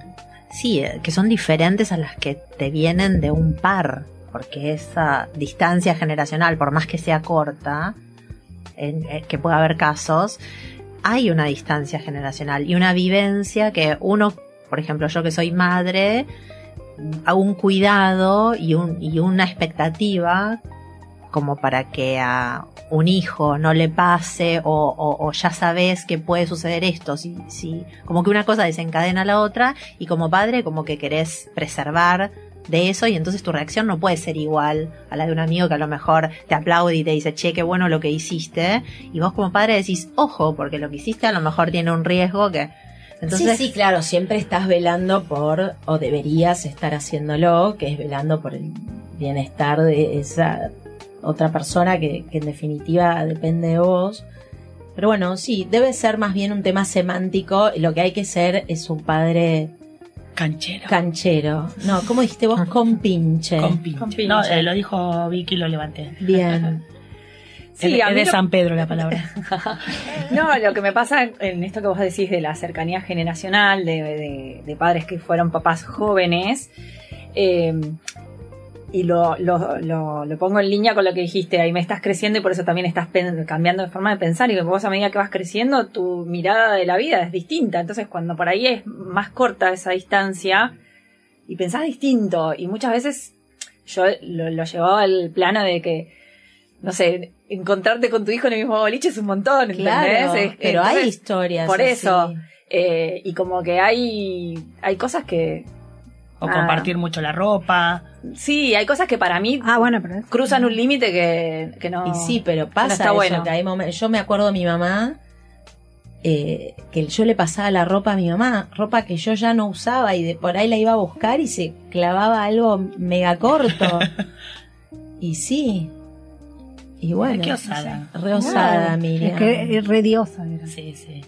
sí, eh, que son diferentes a las que te vienen de un par, porque esa distancia generacional, por más que sea corta, eh, que pueda haber casos, hay una distancia generacional y una vivencia que uno, por ejemplo, yo que soy madre, hago un cuidado y, un, y una expectativa como para que a un hijo no le pase o, ya sabes que puede suceder esto, si, si, como que una cosa desencadena a la otra y como padre como que querés preservar de eso y entonces tu reacción no puede ser igual a la de un amigo que a lo mejor te aplaude y te dice, che, qué bueno lo que hiciste y vos como padre decís, ojo, porque lo que hiciste a lo mejor tiene un riesgo que... Entonces, sí, sí, claro, siempre estás velando por, o deberías estar haciéndolo, que es velando por el bienestar de esa otra persona que, en definitiva depende de vos. Pero bueno, sí, debe ser más bien un tema semántico. Lo que hay que ser es un padre Canchero. canchero. No, ¿cómo dijiste vos? Compinche. Compinche. Compinche. No, eh, lo dijo Vicky y lo levanté. Bien. Sí, es, de San Pedro la palabra. No, lo que me pasa en esto que vos decís de la cercanía generacional, de, de- de padres que fueron papás jóvenes, eh, y lo, lo, lo- lo pongo en línea con lo que dijiste, ahí me estás creciendo y por eso también estás cambiando de forma de pensar y vos a medida que vas creciendo tu mirada de la vida es distinta, entonces cuando por ahí es más corta esa distancia y pensás distinto y muchas veces yo lo, lo llevaba al plano de que no sé, encontrarte con tu hijo en el mismo boliche es un montón, ¿entendés? Claro, Es- pero hay historias. Por así. eso. eh, y como que hay, hay cosas que... O Ah. compartir mucho la ropa. Sí, hay cosas que para mí Ah, bueno, pero es- cruzan un límite que, que no... Y sí, pero no pasa está eso, bueno. que hay momen- Yo me acuerdo de mi mamá, eh, que yo le pasaba la ropa a mi mamá, ropa que yo ya no usaba y de por ahí la iba a buscar y se clavaba algo mega corto. y sí. Y bueno. Qué osada. Re osada, Es Miriam. que es re diosa era. Sí, sí.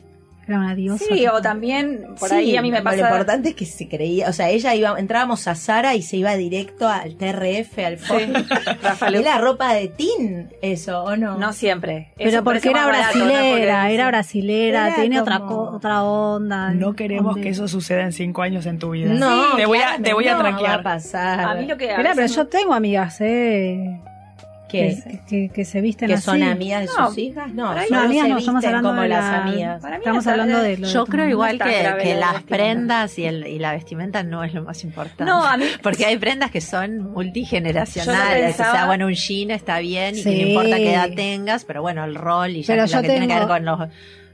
Era una diosa. Sí, o también por Sí, ahí a mí me Lo pasa... importante es que se creía, o sea, ella iba, entrábamos a Sara y se iba directo al TRF, al fondo. Rafael, Es la ropa de Tin, eso, ¿o no? no siempre. Pero Eso porque era barato, ¿no? brasilera, era brasilera, Era tiene otra, otra onda. No queremos Donde- que eso suceda en cinco años en tu vida. No, te voy a, te voy a no tranquear. va a pasar. A mí lo que... Mira, pero yo tengo amigas, eh, Que, que, que se visten que así. son amigas de No, sus hijas, no, solo no, amigas se no, estamos hablando como de las la- amigas. Para mí Estamos está- hablando de lo Yo creo igual que, que las prendas y, el, y la vestimenta no es lo más importante. No, a mí... Porque hay prendas que son multigeneracionales. pensaba- O sea, bueno, un jean está bien y que no importa qué edad tengas, pero bueno, el rol y ya Pero lo yo que tiene que ver con los.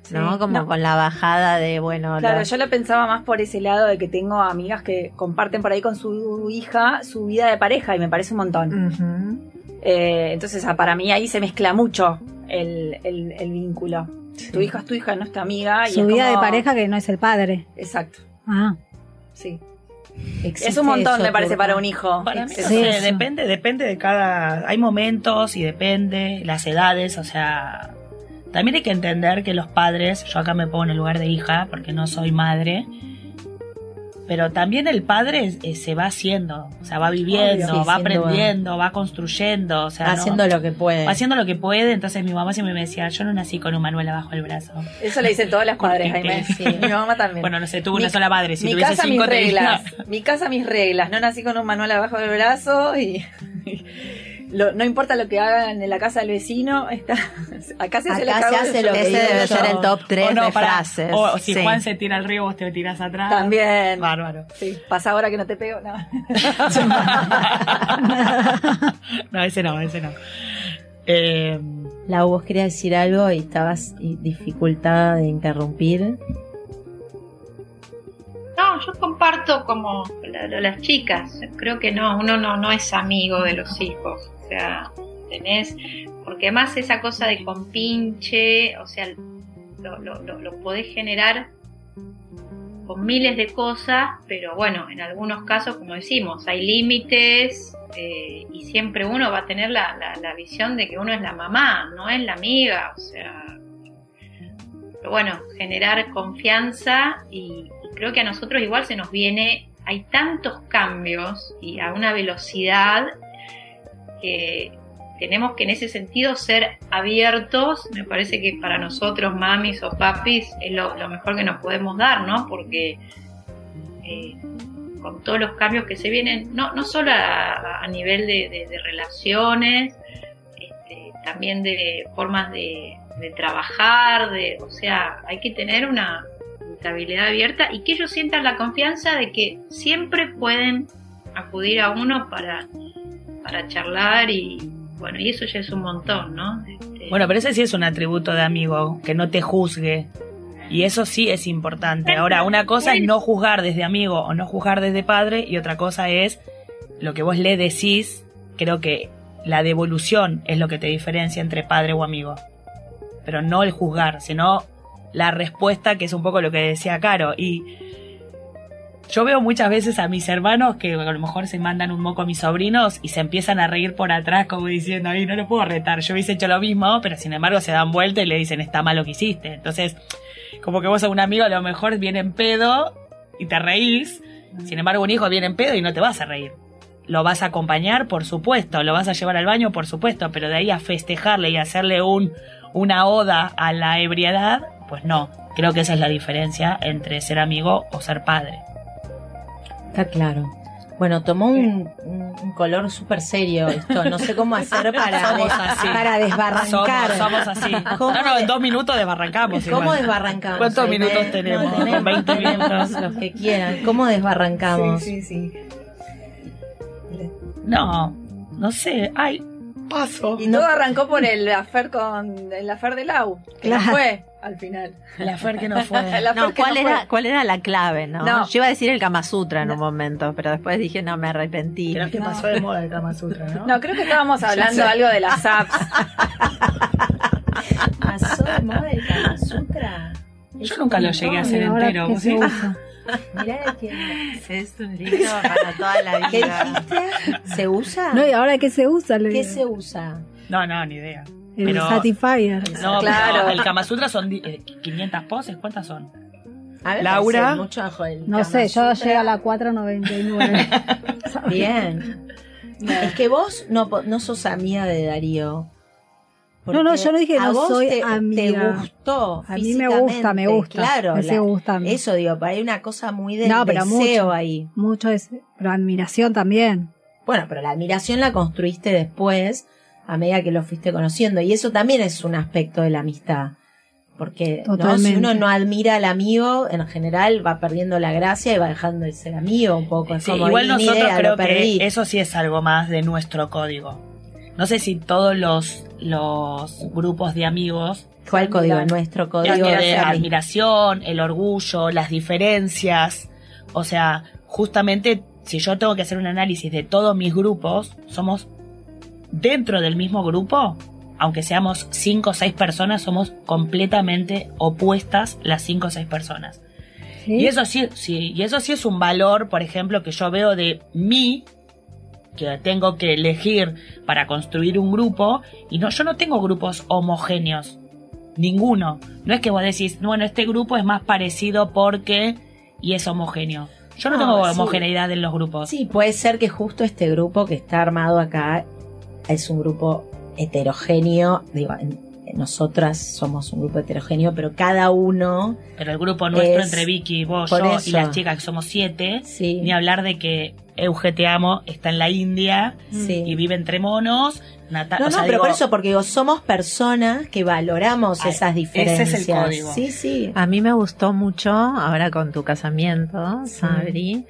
¿No? Como No. con la bajada de, bueno, Claro, yo lo pensaba más por ese lado de que tengo amigas que comparten por ahí con su hija su vida de pareja y me parece un montón. Ujú. Eh, entonces, ah, para mí ahí se mezcla mucho el, el- el vínculo. Tu hija es tu hija, no es tu amiga. Y Su es vida de pareja que no es el padre. Exacto, Ah, sí. Existe Es un montón, eso, me parece, para un hijo. Para mí, no sé, depende, depende de cada. Hay momentos y depende, las edades, o sea. También hay que entender que los padres, yo acá me pongo en el lugar de hija porque no soy madre, pero también el padre eh, se va haciendo, o sea, va viviendo, Obvio. Sí, va aprendiendo, va construyendo, o sea, no- Haciendo lo que puede. va haciendo lo que puede. Entonces mi mamá siempre me decía, yo no nací con un manual abajo el brazo. Eso le dicen todas las padres, Jaime. sí. Mi mamá también. Bueno, no sé, tuve Mi- una sola madre, si mi tuviese casa, mis cinco diría- reglas. Mi casa, mis reglas. No nací con un manual abajo del brazo y. lo- no importa lo que hagan en la casa del vecino, está, acá se hace, Acá lo, que se hace lo que Ese digo debe yo. ser el top 3 O no, de frases. O si Sí. Juan se tira al río, vos te tiras atrás. También. Bárbaro. Sí, pasa ahora que no te pego. No. no, ese no, ese no. Eh, Lau, vos querías decir algo y estabas dificultada de interrumpir. No, yo comparto como la- la- las chicas. Creo que no, uno no, no es amigo de los hijos. Sea, tenés. Porque además esa cosa de compinche, o sea, lo, lo, lo, lo podés generar con miles de cosas, pero bueno, en algunos casos, como decimos, hay límites eh, y siempre uno va a tener la, la, visión de que uno es la mamá, no es la amiga, o sea, pero bueno, generar confianza y creo que a nosotros igual se nos viene, hay tantos cambios y a una velocidad que tenemos que en ese sentido ser abiertos, me parece que para nosotros, mamis o papis, es lo, mejor que nos podemos dar, ¿no? Porque eh, con todos los cambios que se vienen, no, no solo a, nivel de relaciones, este, también de formas de, de, trabajar, de, o sea, hay que tener una estabilidad abierta y que ellos sientan la confianza de que siempre pueden acudir a uno para, para charlar y, bueno, y eso ya es un montón, ¿no? Este... Bueno, pero ese sí es un atributo de amigo, que no te juzgue. Y eso sí es importante. Ahora, una cosa es no juzgar desde amigo o no juzgar desde padre y otra cosa es lo que vos le decís. Creo que la devolución es lo que te diferencia entre padre o amigo. Pero no el juzgar, sino la respuesta que es un poco lo que decía Caro. Y yo veo muchas veces a mis hermanos que a lo mejor se mandan un moco a mis sobrinos y se empiezan a reír por atrás como diciendo, ay, no lo puedo retar, yo hubiese hecho lo mismo, pero sin embargo se dan vuelta y le dicen, está mal lo que hiciste. Entonces, como que vos a un amigo a lo mejor viene en pedo y te reís, sin embargo un hijo viene en pedo y no te vas a reír. Lo vas a acompañar, por supuesto, lo vas a llevar al baño, por supuesto, pero de ahí a festejarle y hacerle un, una oda a la ebriedad, pues no. Creo que esa es la diferencia entre ser amigo o ser padre. Está claro. Bueno, tomó un, un color súper serio esto. No sé cómo hacer para, somos así. para desbarrancar. Somos, somos así. No, no, en dos minutos desbarrancamos. ¿Cómo igual. desbarrancamos? ¿Cuántos minutos tenemos? No, tenemos 20 minutos. Los que quieran. ¿Cómo desbarrancamos? Sí, sí, sí. No, no sé. Ay, paso. Y todo arrancó por el afer con el afer de Lau. Que Claro. no fue al final. El afer que no fue. El afer No, que ¿cuál, no era, fue. ¿cuál era la clave? No? No. Yo iba a decir el Kama Sutra en un momento, pero después dije, no, me arrepentí. Creo que pasó de moda el Kama Sutra, ¿no? No, creo que estábamos hablando algo de las apps. ¿Pasó de moda el Kama Sutra? Yo nunca lo llegué a hacer entero. que ¿vos se sí? Mirá de quién. Es un libro para toda la ¿Qué vida. dijiste? ¿Se usa? No, y ahora qué se usa, ¿Qué digo. se usa? No, no, ni idea. El Pero- Satisfyer. No, Claro. el Kama Sutra son di- eh, 500 poses. ¿Cuántas son? A ver, Laura. Mucho el No Kama sé, yo Sutra. llegué a la 499. Bien. Es que vos no, no sos amiga de Darío. No, no, yo no dije a no vos soy te, amiga. te gustó. A mí me gusta, me gusta. Claro, me la- gustando. eso digo, hay una cosa muy del No, pero deseo mucho. ahí. Mucho es, pero admiración también. Bueno, pero la admiración la construiste después, a medida que lo fuiste conociendo. Y eso también es un aspecto de la amistad. Porque ¿no? si uno no admira al amigo, en general va perdiendo la gracia y va dejando de ser amigo un poco. Es Sí, como, igual "Y, ni nosotros idea, creo lo perdí". que eso sí es algo más de nuestro código. No sé si todos los, los grupos de amigos ¿Cuál código? Nuestro código de de admiración, el orgullo, las diferencias. O sea, justamente si yo tengo que hacer un análisis de todos mis grupos, somos dentro del mismo grupo, aunque seamos cinco o seis personas, somos completamente opuestas las cinco o seis personas. ¿sí? Y eso sí, sí, y eso sí es un valor, por ejemplo, que yo veo de mí, que tengo que elegir para construir un grupo, y no, yo no tengo grupos homogéneos. Ninguno. No es que vos decís, bueno, este grupo es más parecido porque y es homogéneo. Yo no, No, tengo sí. homogeneidad en los grupos. Sí, puede ser que justo este grupo que está armado acá es un grupo heterogéneo. Digo, en- nosotras somos un grupo heterogéneo, pero cada uno, Pero el grupo nuestro Es- entre Vicky, vos, yo eso. y las chicas que somos siete, sí, ni hablar de que Euge Te Amo está en la India sí. y vive entre monos. Nata- No, o no, sea, pero digo, por eso, porque digo, somos personas que valoramos Ay, esas ese es el diferencias. código. Sí, sí. A mí me gustó mucho, ahora con tu casamiento, Sí. Sabri,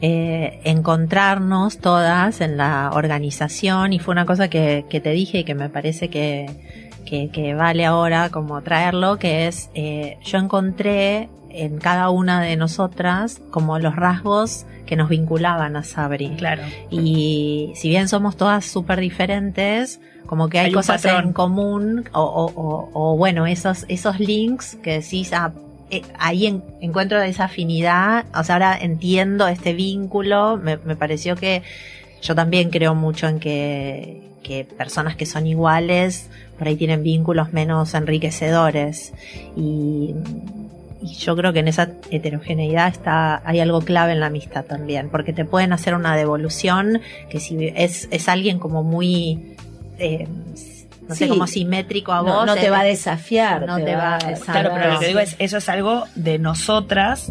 eh, encontrarnos todas en la organización y fue una cosa que, que te dije y que me parece que, que, que vale ahora como traerlo, que es eh, yo encontré en cada una de nosotras como los rasgos que nos vinculaban a Sabri. Claro. Y si bien somos todas súper diferentes, como que hay, cosas patrón. en común, o, o- o- o, bueno, esos, esos links que decís, ah, eh, ahí en- encuentro esa afinidad, o sea, ahora entiendo este vínculo, me, me pareció que yo también creo mucho en que, que personas que son iguales por ahí tienen vínculos menos enriquecedores y, y yo creo que en esa heterogeneidad está hay algo clave en la amistad también porque te pueden hacer una devolución que si es, es alguien como muy eh, no sé como simétrico a No, vos no te eh, va a desafiar. no te va- exacto. Claro, pero lo que digo es, eso es algo de nosotras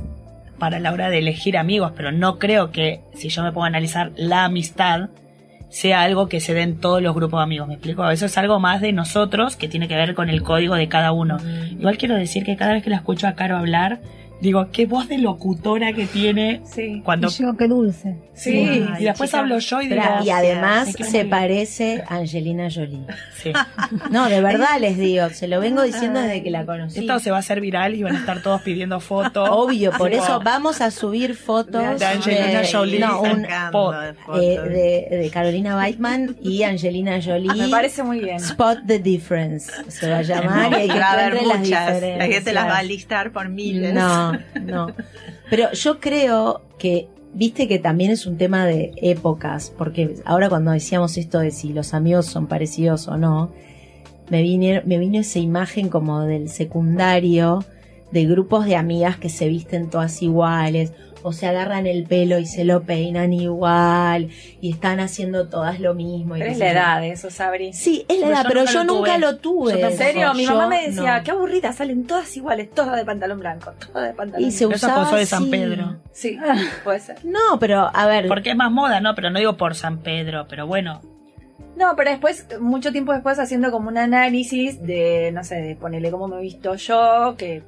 para la hora de elegir amigos, pero no creo que si yo me pongo a analizar la amistad sea algo que se dé en todos los grupos de amigos, ¿me explico? Eso es algo más de nosotros que tiene que ver con el código de cada uno. Mm. Igual quiero decir que cada vez que la escucho a Caro hablar, digo, qué voz de locutora que tiene Sí. cuando... Y yo, qué dulce. Sí. y después chica. hablo yo y digo... Y además se parece a Angelina Jolie. Sí. No, de verdad les digo, se lo vengo diciendo desde que la conocí. Esto se va a hacer viral y van a estar todos pidiendo fotos. Obvio, por eso vamos a subir fotos De Angelina de- Jolie no, un, sacando pod, de fotos. eh, de, de Carolina Weidman y Angelina Jolie. Me parece muy bien. Spot the difference se va a llamar y hay que va a haber muchas la gente las va a listar por miles No, no. Pero yo creo que, viste que también es un tema de épocas, porque ahora cuando decíamos esto de si los amigos son parecidos o no, me, vine, me vino esa imagen como del secundario, de grupos de amigas que se visten todas iguales, o se agarran el pelo y se lo peinan igual, y están haciendo todas lo mismo. y Pero es la edad de eso, Sabri. Sí, es la Pero edad, yo pero nunca yo lo nunca tuve. lo tuve. Yo En serio, mi mamá me decía, no. qué aburrida, salen todas iguales, todas de pantalón blanco, todas de pantalón Y se blanco. Eso usaba pasó de San. Pedro. Sí, puede ser. No, pero a ver, Porque es más moda, ¿no? Pero no digo por San Pedro, pero bueno. No, pero después, mucho tiempo después, haciendo como un análisis de, no sé, de ponerle cómo me he visto yo, que,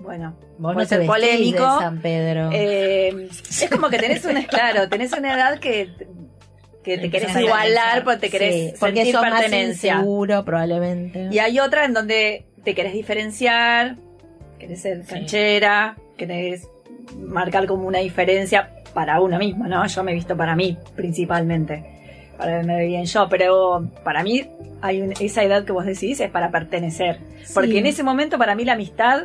bueno, vos puede no ser polémico. de San Pedro. Eh, es como que tenés una, claro, tenés una edad que, que te querés igualar porque te querés Sí, porque sentir más pertenencia. inseguro probablemente. Y hay otra en donde te querés diferenciar, querés ser Sí. canchera, querés marcar como una diferencia para uno mismo, ¿no? Yo me he visto para mí, principalmente, para verme bien yo, pero para mí hay un- esa edad que vos decís es para pertenecer, porque en ese momento para mí la amistad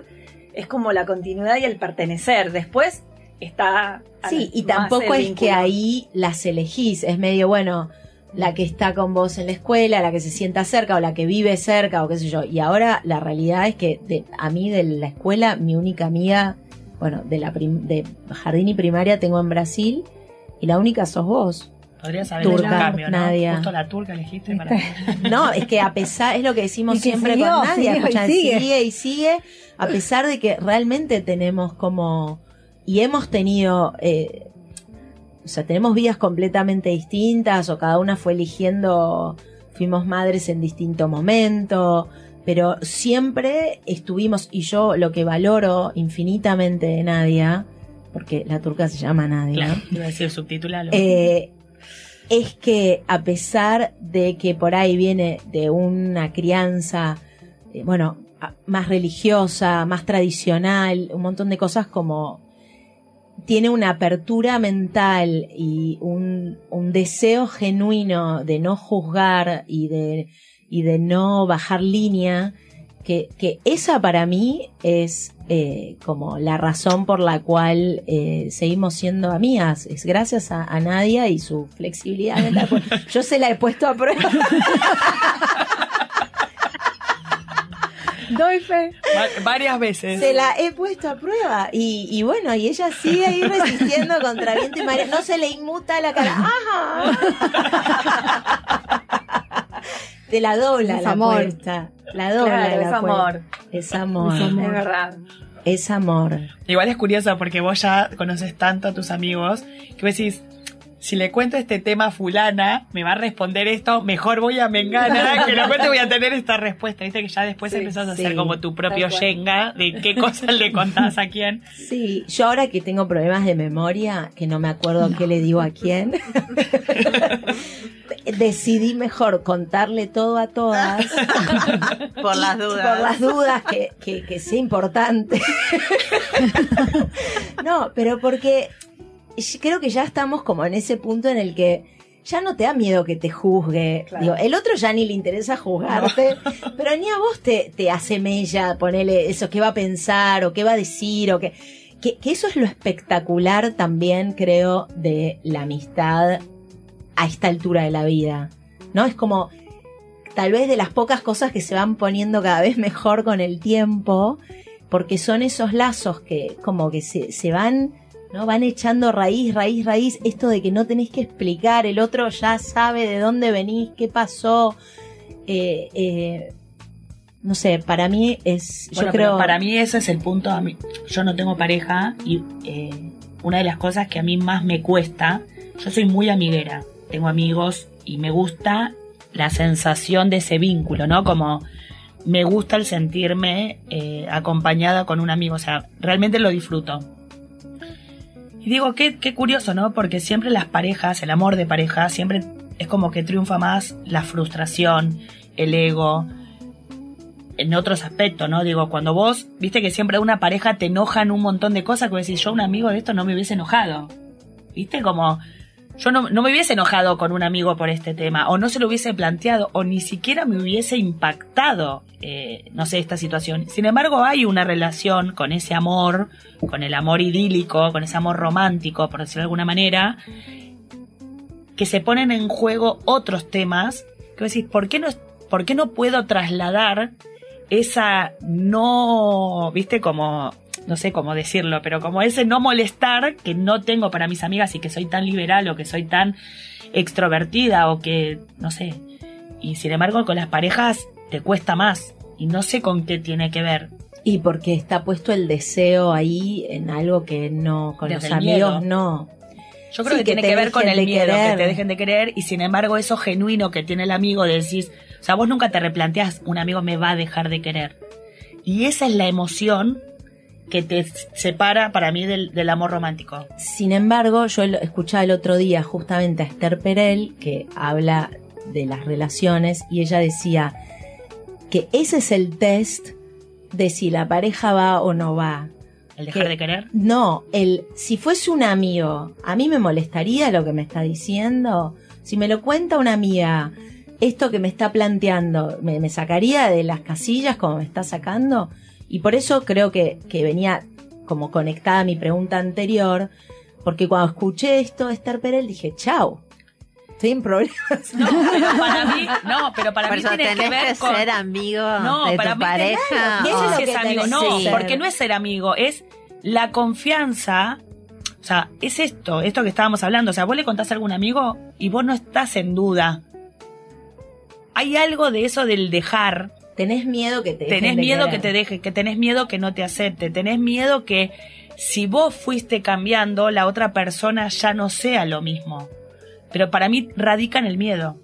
es como la continuidad y el pertenecer, después está... Sí, y tampoco es que ahí las elegís, es medio bueno la que está con vos en la escuela, la que se sienta cerca o la que vive cerca o qué sé yo. Y ahora la realidad es que de, a mí de la escuela mi única amiga, bueno, de la prim- de jardín y primaria tengo en Brasil y la única sos vos. Podrías haber Turca, hecho un cambio, ¿no? Nadia. Justo la turca elegiste para... No, es que a pesar, es lo que decimos Y que siempre siguió, con Nadia, siguió y sigue. sigue y sigue, a pesar de que realmente tenemos como, y hemos tenido, eh, o sea, tenemos vidas completamente distintas, o cada una fue eligiendo, fuimos madres en distinto momento, pero siempre estuvimos, y yo lo que valoro infinitamente de Nadia, porque la turca se llama Nadia, Claro, iba a decir subtitulalo. eh, es que a pesar de que por ahí viene de una crianza, eh, bueno, más religiosa, más tradicional, un montón de cosas como tiene una apertura mental y un, un deseo genuino de no juzgar y de, y de no bajar línea, que, que esa para mí es eh, como la razón por la cual eh, seguimos siendo amigas. Es gracias a, a Nadia y su flexibilidad Yo se la he puesto a prueba. Doy fe. Va- varias veces. Se la he puesto a prueba. Y, y bueno, y ella sigue ahí resistiendo contra viento y marea. No se le inmuta la cara. ¡Ajá! Te la dobla Es la amor. apuesta. La dobla Claro, la es amor, Es amor. Es amor. es verdad. Es amor. Igual es curioso porque vos ya conoces tanto a tus amigos que vos decís, si le cuento este tema a fulana, me va a responder esto, mejor voy a Mengana, que le cuente voy a tener esta respuesta. Viste que ya después Sí, empezás a sí, hacer como tu propio. Shenga de qué cosas le contás a quién. Sí, yo ahora que tengo problemas de memoria, que no me acuerdo qué le digo a quién, decidí mejor contarle todo a todas. Por las dudas. Por las dudas que, que, que sea importante. no, pero porque creo que ya estamos como en ese punto en el que ya no te da miedo que te juzgue. Claro. Digo, el otro ya ni le interesa juzgarte, pero ni a vos te, te hace mella ponerle eso, qué va a pensar o qué va a decir o qué. Que, que eso es lo espectacular también, creo, de la amistad a esta altura de la vida. ¿No? Es como tal vez de las pocas cosas que se van poniendo cada vez mejor con el tiempo, porque son esos lazos que como que se, se van, ¿no? Van echando raíz, raíz, raíz, esto de que no tenés que explicar, el otro ya sabe de dónde venís, qué pasó. Eh, eh, no sé, para mí es, Bueno, yo creo... para mí ese es el punto. A mí, yo no tengo pareja y eh, una de las cosas que a mí más me cuesta, yo soy muy amiguera, tengo amigos y me gusta la sensación de ese vínculo, ¿no? Como me gusta el sentirme eh, acompañada con un amigo, o sea, realmente lo disfruto. Y digo, qué, qué curioso, ¿no? Porque siempre las parejas, el amor de pareja, siempre es como que triunfa más la frustración, el ego, en otros aspectos, ¿no? Digo, cuando vos, viste que siempre una pareja te enojan un montón de cosas, vos decís, yo un amigo de esto no me hubiese enojado. ¿Viste? Como, yo no, no me hubiese enojado con un amigo por este tema, o no se lo hubiese planteado, o ni siquiera me hubiese impactado, eh, no sé, esta situación. Sin embargo, hay una relación con ese amor, con el amor idílico, con ese amor romántico, por decirlo de alguna manera, que se ponen en juego otros temas, que decís, ¿por qué no, por qué no puedo trasladar esa no, viste, como, no sé cómo decirlo, pero como ese no molestar que no tengo para mis amigas y que soy tan liberal o que soy tan extrovertida o que, no sé. Y sin embargo con las parejas te cuesta más y no sé con qué tiene que ver. Y porque está puesto el deseo ahí en algo que no, con Desde los amigos miedo. no. Yo creo Sí, que, que tiene que ver con el miedo, querer. que te dejen de querer y sin embargo eso genuino que tiene el amigo de decir, o sea, vos nunca te replanteas, un amigo me va a dejar de querer. Y esa es la emoción que te separa para mí del, del amor romántico. Sin embargo, yo escuchaba el otro día justamente a Esther Perel que habla de las relaciones y ella decía que ese es el test de si la pareja va o no va. El dejar Que- de querer. No, el si fuese un amigo, a mí me molestaría lo que me está diciendo. Si me lo cuenta una amiga, esto que me está planteando, me, me sacaría de las casillas como me está sacando. Y por eso creo que, que venía como conectada a mi pregunta anterior, porque cuando escuché esto de Esther Perel dije, chau, estoy en problemas. No, pero para mí, no, pero para Por mí tiene que tenés ver que con ser amigo No, de para tu mí pareja. Y Eso eso es sí es amigo, tenés no, ser. porque no es ser amigo, es la confianza. O sea, es esto, esto que estábamos hablando. O sea, vos le contás a algún amigo y vos no estás en duda. Hay algo de eso del dejar. Tenés miedo que te dejen Tenés de miedo querer. que te deje, que tenés miedo que no te acepte, tenés miedo que si vos fuiste cambiando, la otra persona ya no sea lo mismo. Pero para mí radica en el miedo.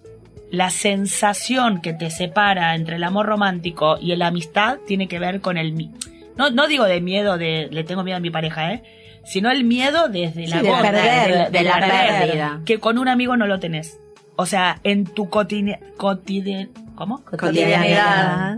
La sensación que te separa entre el amor romántico y la amistad tiene que ver con el... No, no digo de miedo de le tengo miedo a mi pareja, ¿eh? Sino el miedo desde la de gorda, perder, de la, de la pérdida. que con un amigo no lo tenés. O sea, en tu cotidian... ¿Cómo? Cotidianidad.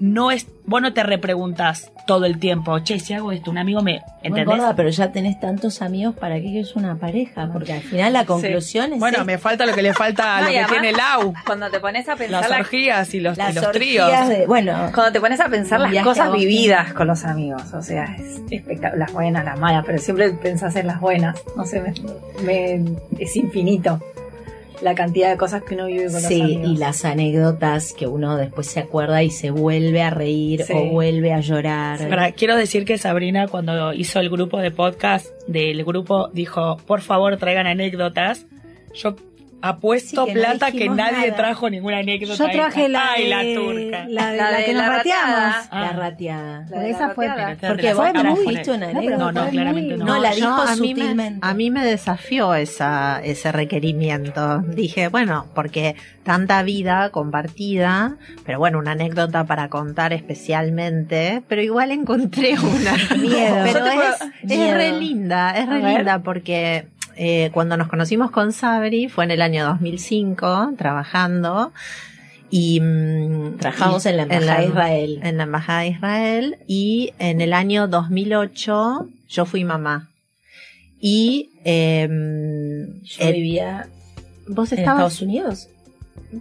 no es, vos no te repreguntas todo el tiempo, che, si hago esto, un amigo me, ¿entendés? gorda, pero ya tenés tantos amigos para que es una pareja, porque al final la conclusión es Bueno, esta. me falta lo que le falta a No, lo que además, tiene Lau. Cuando te pones a pensar Las la- orgías y los, y tríos. de, bueno, cuando te pones a pensar las cosas vividas con los amigos, o sea, es espectacular, las buenas, las malas, pero siempre pensás en las buenas, no sé, me, me- es infinito la cantidad de cosas que uno vive con sí, los amigos. y las anécdotas que uno después se acuerda y se vuelve a reír Sí. o vuelve a llorar. Quiero decir que Sabrina cuando hizo el grupo de podcast del grupo dijo, por favor traigan anécdotas. Yo apuesto Sí, que no plata que nadie nada. trajo ninguna anécdota. Yo traje la, Ay, de, la turca. la, de- La la de que la nos rateada. rateamos. Ah. La rateada. La de Porque la esa fue- Porque vos trajiste una anécdota. No, no, claramente no. No, la dijo a mí me, sutilmente. a mí me desafió esa, ese requerimiento. Dije, bueno, porque tanta vida compartida, pero bueno, una anécdota para contar especialmente, pero igual encontré una. Miedo. Pero es, es re linda, es re linda porque eh, cuando nos conocimos con Sabri fue en el año 2005, trabajando. Y mm, Trabajamos y- en la Embajada de Israel. En la Embajada de Israel. Y en el año 2008 yo fui mamá. Y em, Yo vivía vos en Estados Unidos.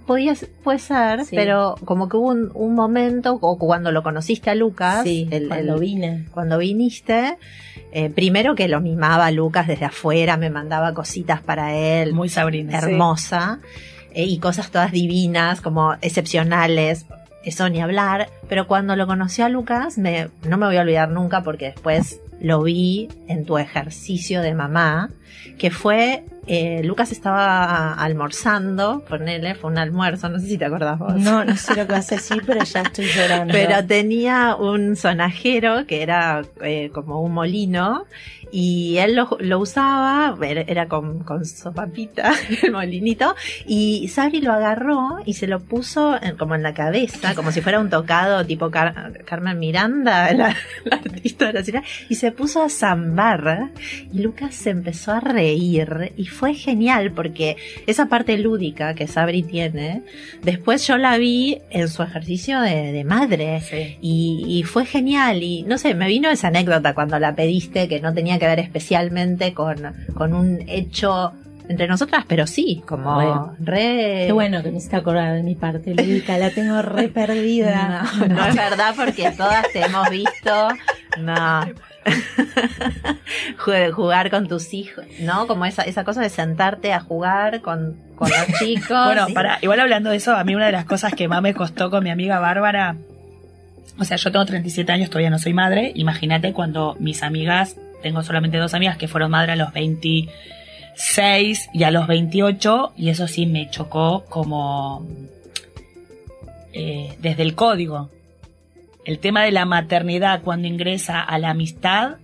Podías, puede ser, Sí. pero como que hubo un, un momento, o cuando lo conociste a Lucas, Sí, el- cuando el- vine. cuando viniste, eh, primero que lo mimaba a Lucas desde afuera, me mandaba cositas para él, Muy Sabrina. hermosa, eh, y cosas todas divinas, como excepcionales, eso ni hablar, pero cuando lo conocí a Lucas, me, no me voy a olvidar nunca porque después lo vi en tu ejercicio de mamá, que fue, eh, Lucas estaba almorzando, ponele, fue un almuerzo, no sé si te acordás vos. No, no sé lo que vas a decir, pero ya estoy llorando. Pero tenía un sonajero que era eh, como un molino y él lo, lo usaba, era, con, con sopapita, el molinito, y Sabri lo agarró y se lo puso en- como en la cabeza, como si fuera un tocado tipo Car- Carmen Miranda, la, la artista y se puso a zambar y Lucas se empezó a reír y fue genial porque esa parte lúdica que Sabri tiene, después yo la vi en su ejercicio de, de madre Sí. y, y fue genial y no sé, me vino esa anécdota cuando la pediste que no tenía que ver especialmente con, con un hecho entre nosotras, pero sí, como Bueno. re... Qué bueno que me hiciste acordar de mi parte lúdica, la tengo re perdida. No, no es verdad porque todas te hemos visto. No. Jugar con tus hijos, ¿no? Como esa, esa cosa de sentarte a jugar con, con los chicos. Bueno, para, igual hablando de eso, a mí una de las cosas que más me costó con mi amiga Bárbara, o sea, yo tengo 37 años, todavía no soy madre, imagínate cuando mis amigas, tengo solamente dos amigas que fueron madre a los 26 y a los 28, y eso sí me chocó como eh, desde el código. El tema de la maternidad cuando ingresa a la amistad,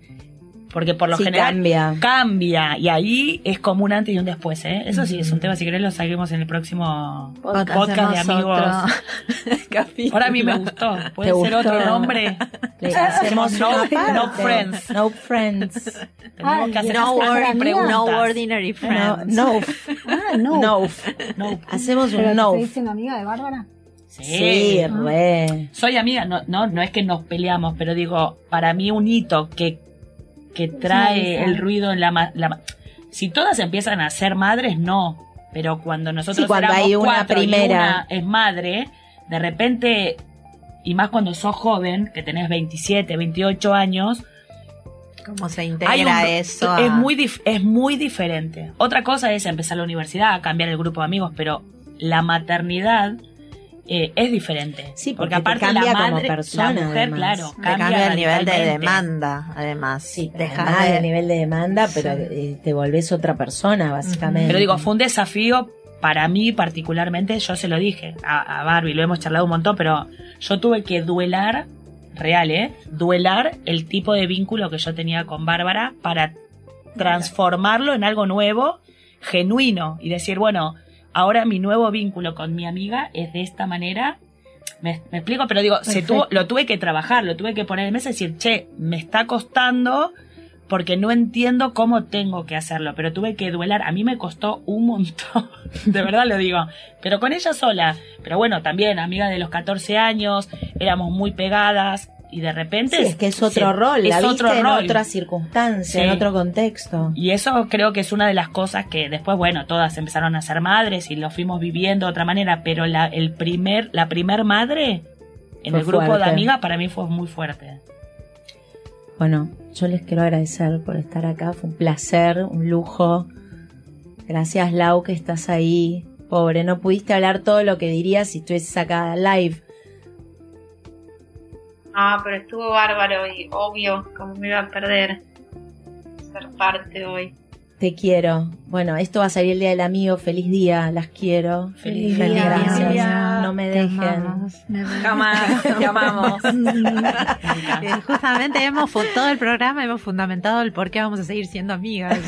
porque por lo Sí, general cambia. cambia y ahí es como un antes y un después, ¿eh? Eso sí, es un tema, si querés lo saquemos en el próximo Podcast podcast, de amigos. Ahora a mí me gustó. ¿Puede ¿Te ser gustó? otro nombre? Le hacemos No- no friends. No friends. Tenemos que hacer No, esas or- preguntas. no ordinary friends. no, Ah, no. no. No. Hacemos ¿Pero un te no. estoy diciendo amiga de Bárbara? Sí. Sí, re. Soy amiga, no, no, no es que nos peleamos, pero digo, para mí un hito que, que trae Sí, el ruido en la, Si todas empiezan a ser madres, no. Pero cuando nosotros Sí, cuando éramos hay una cuatro y primera. una es madre, de repente, y más cuando sos joven, que tenés 27, 28 años, ¿Cómo se integra un- eso? Es muy, es muy diferente. Otra cosa es empezar la universidad, cambiar el grupo de amigos, pero la maternidad eh, es diferente. Sí, porque, porque te aparte cambia la como madre, persona, la mujer, además. claro, Te cambia, cambia el nivel de demanda, además. Sí, Deja además de- del nivel de demanda, pero eh, te volvés otra persona, básicamente. Pero digo, fue un desafío para mí particularmente, yo se lo dije a, a Barbie, lo hemos charlado un montón, pero yo tuve que duelar, real, ¿eh? Duelar el tipo de vínculo que yo tenía con Bárbara para transformarlo en algo nuevo, genuino, y decir, bueno, ahora mi nuevo vínculo con mi amiga es de esta manera. Me, me explico, pero digo, se Perfecto. tuvo, lo tuve que trabajar, lo tuve que poner en mesa y decir, che, me está costando porque no entiendo cómo tengo que hacerlo, pero tuve que duelar. A mí me costó un montón, de verdad lo digo, pero con ella sola. Pero bueno, también amiga de los 14 años, éramos muy pegadas y de repente... Sí, es que es otro se- rol, es la viste otro en rol. otra circunstancia, Sí. en otro contexto. Y eso creo que es una de las cosas que después, bueno, todas empezaron a ser madres y lo fuimos viviendo de otra manera, pero la, el primer, la primer madre en Fue el grupo de amigas para mí fue muy fuerte. Bueno, yo les quiero agradecer por estar acá, fue un placer, un lujo. Gracias Lau que estás ahí. Pobre, no pudiste hablar todo lo que dirías si estuvieses acá live. Ah, pero estuvo bárbaro y obvio, como me iba a perder ser parte hoy. Te quiero. Bueno, esto va a salir el día del amigo. Feliz día, las quiero. Feliz Feliz día, gracias. No me dejen. amamos. Jamás, te amamos. Eh, Justamente hemos todo el programa hemos fundamentado el por qué vamos a seguir siendo amigas.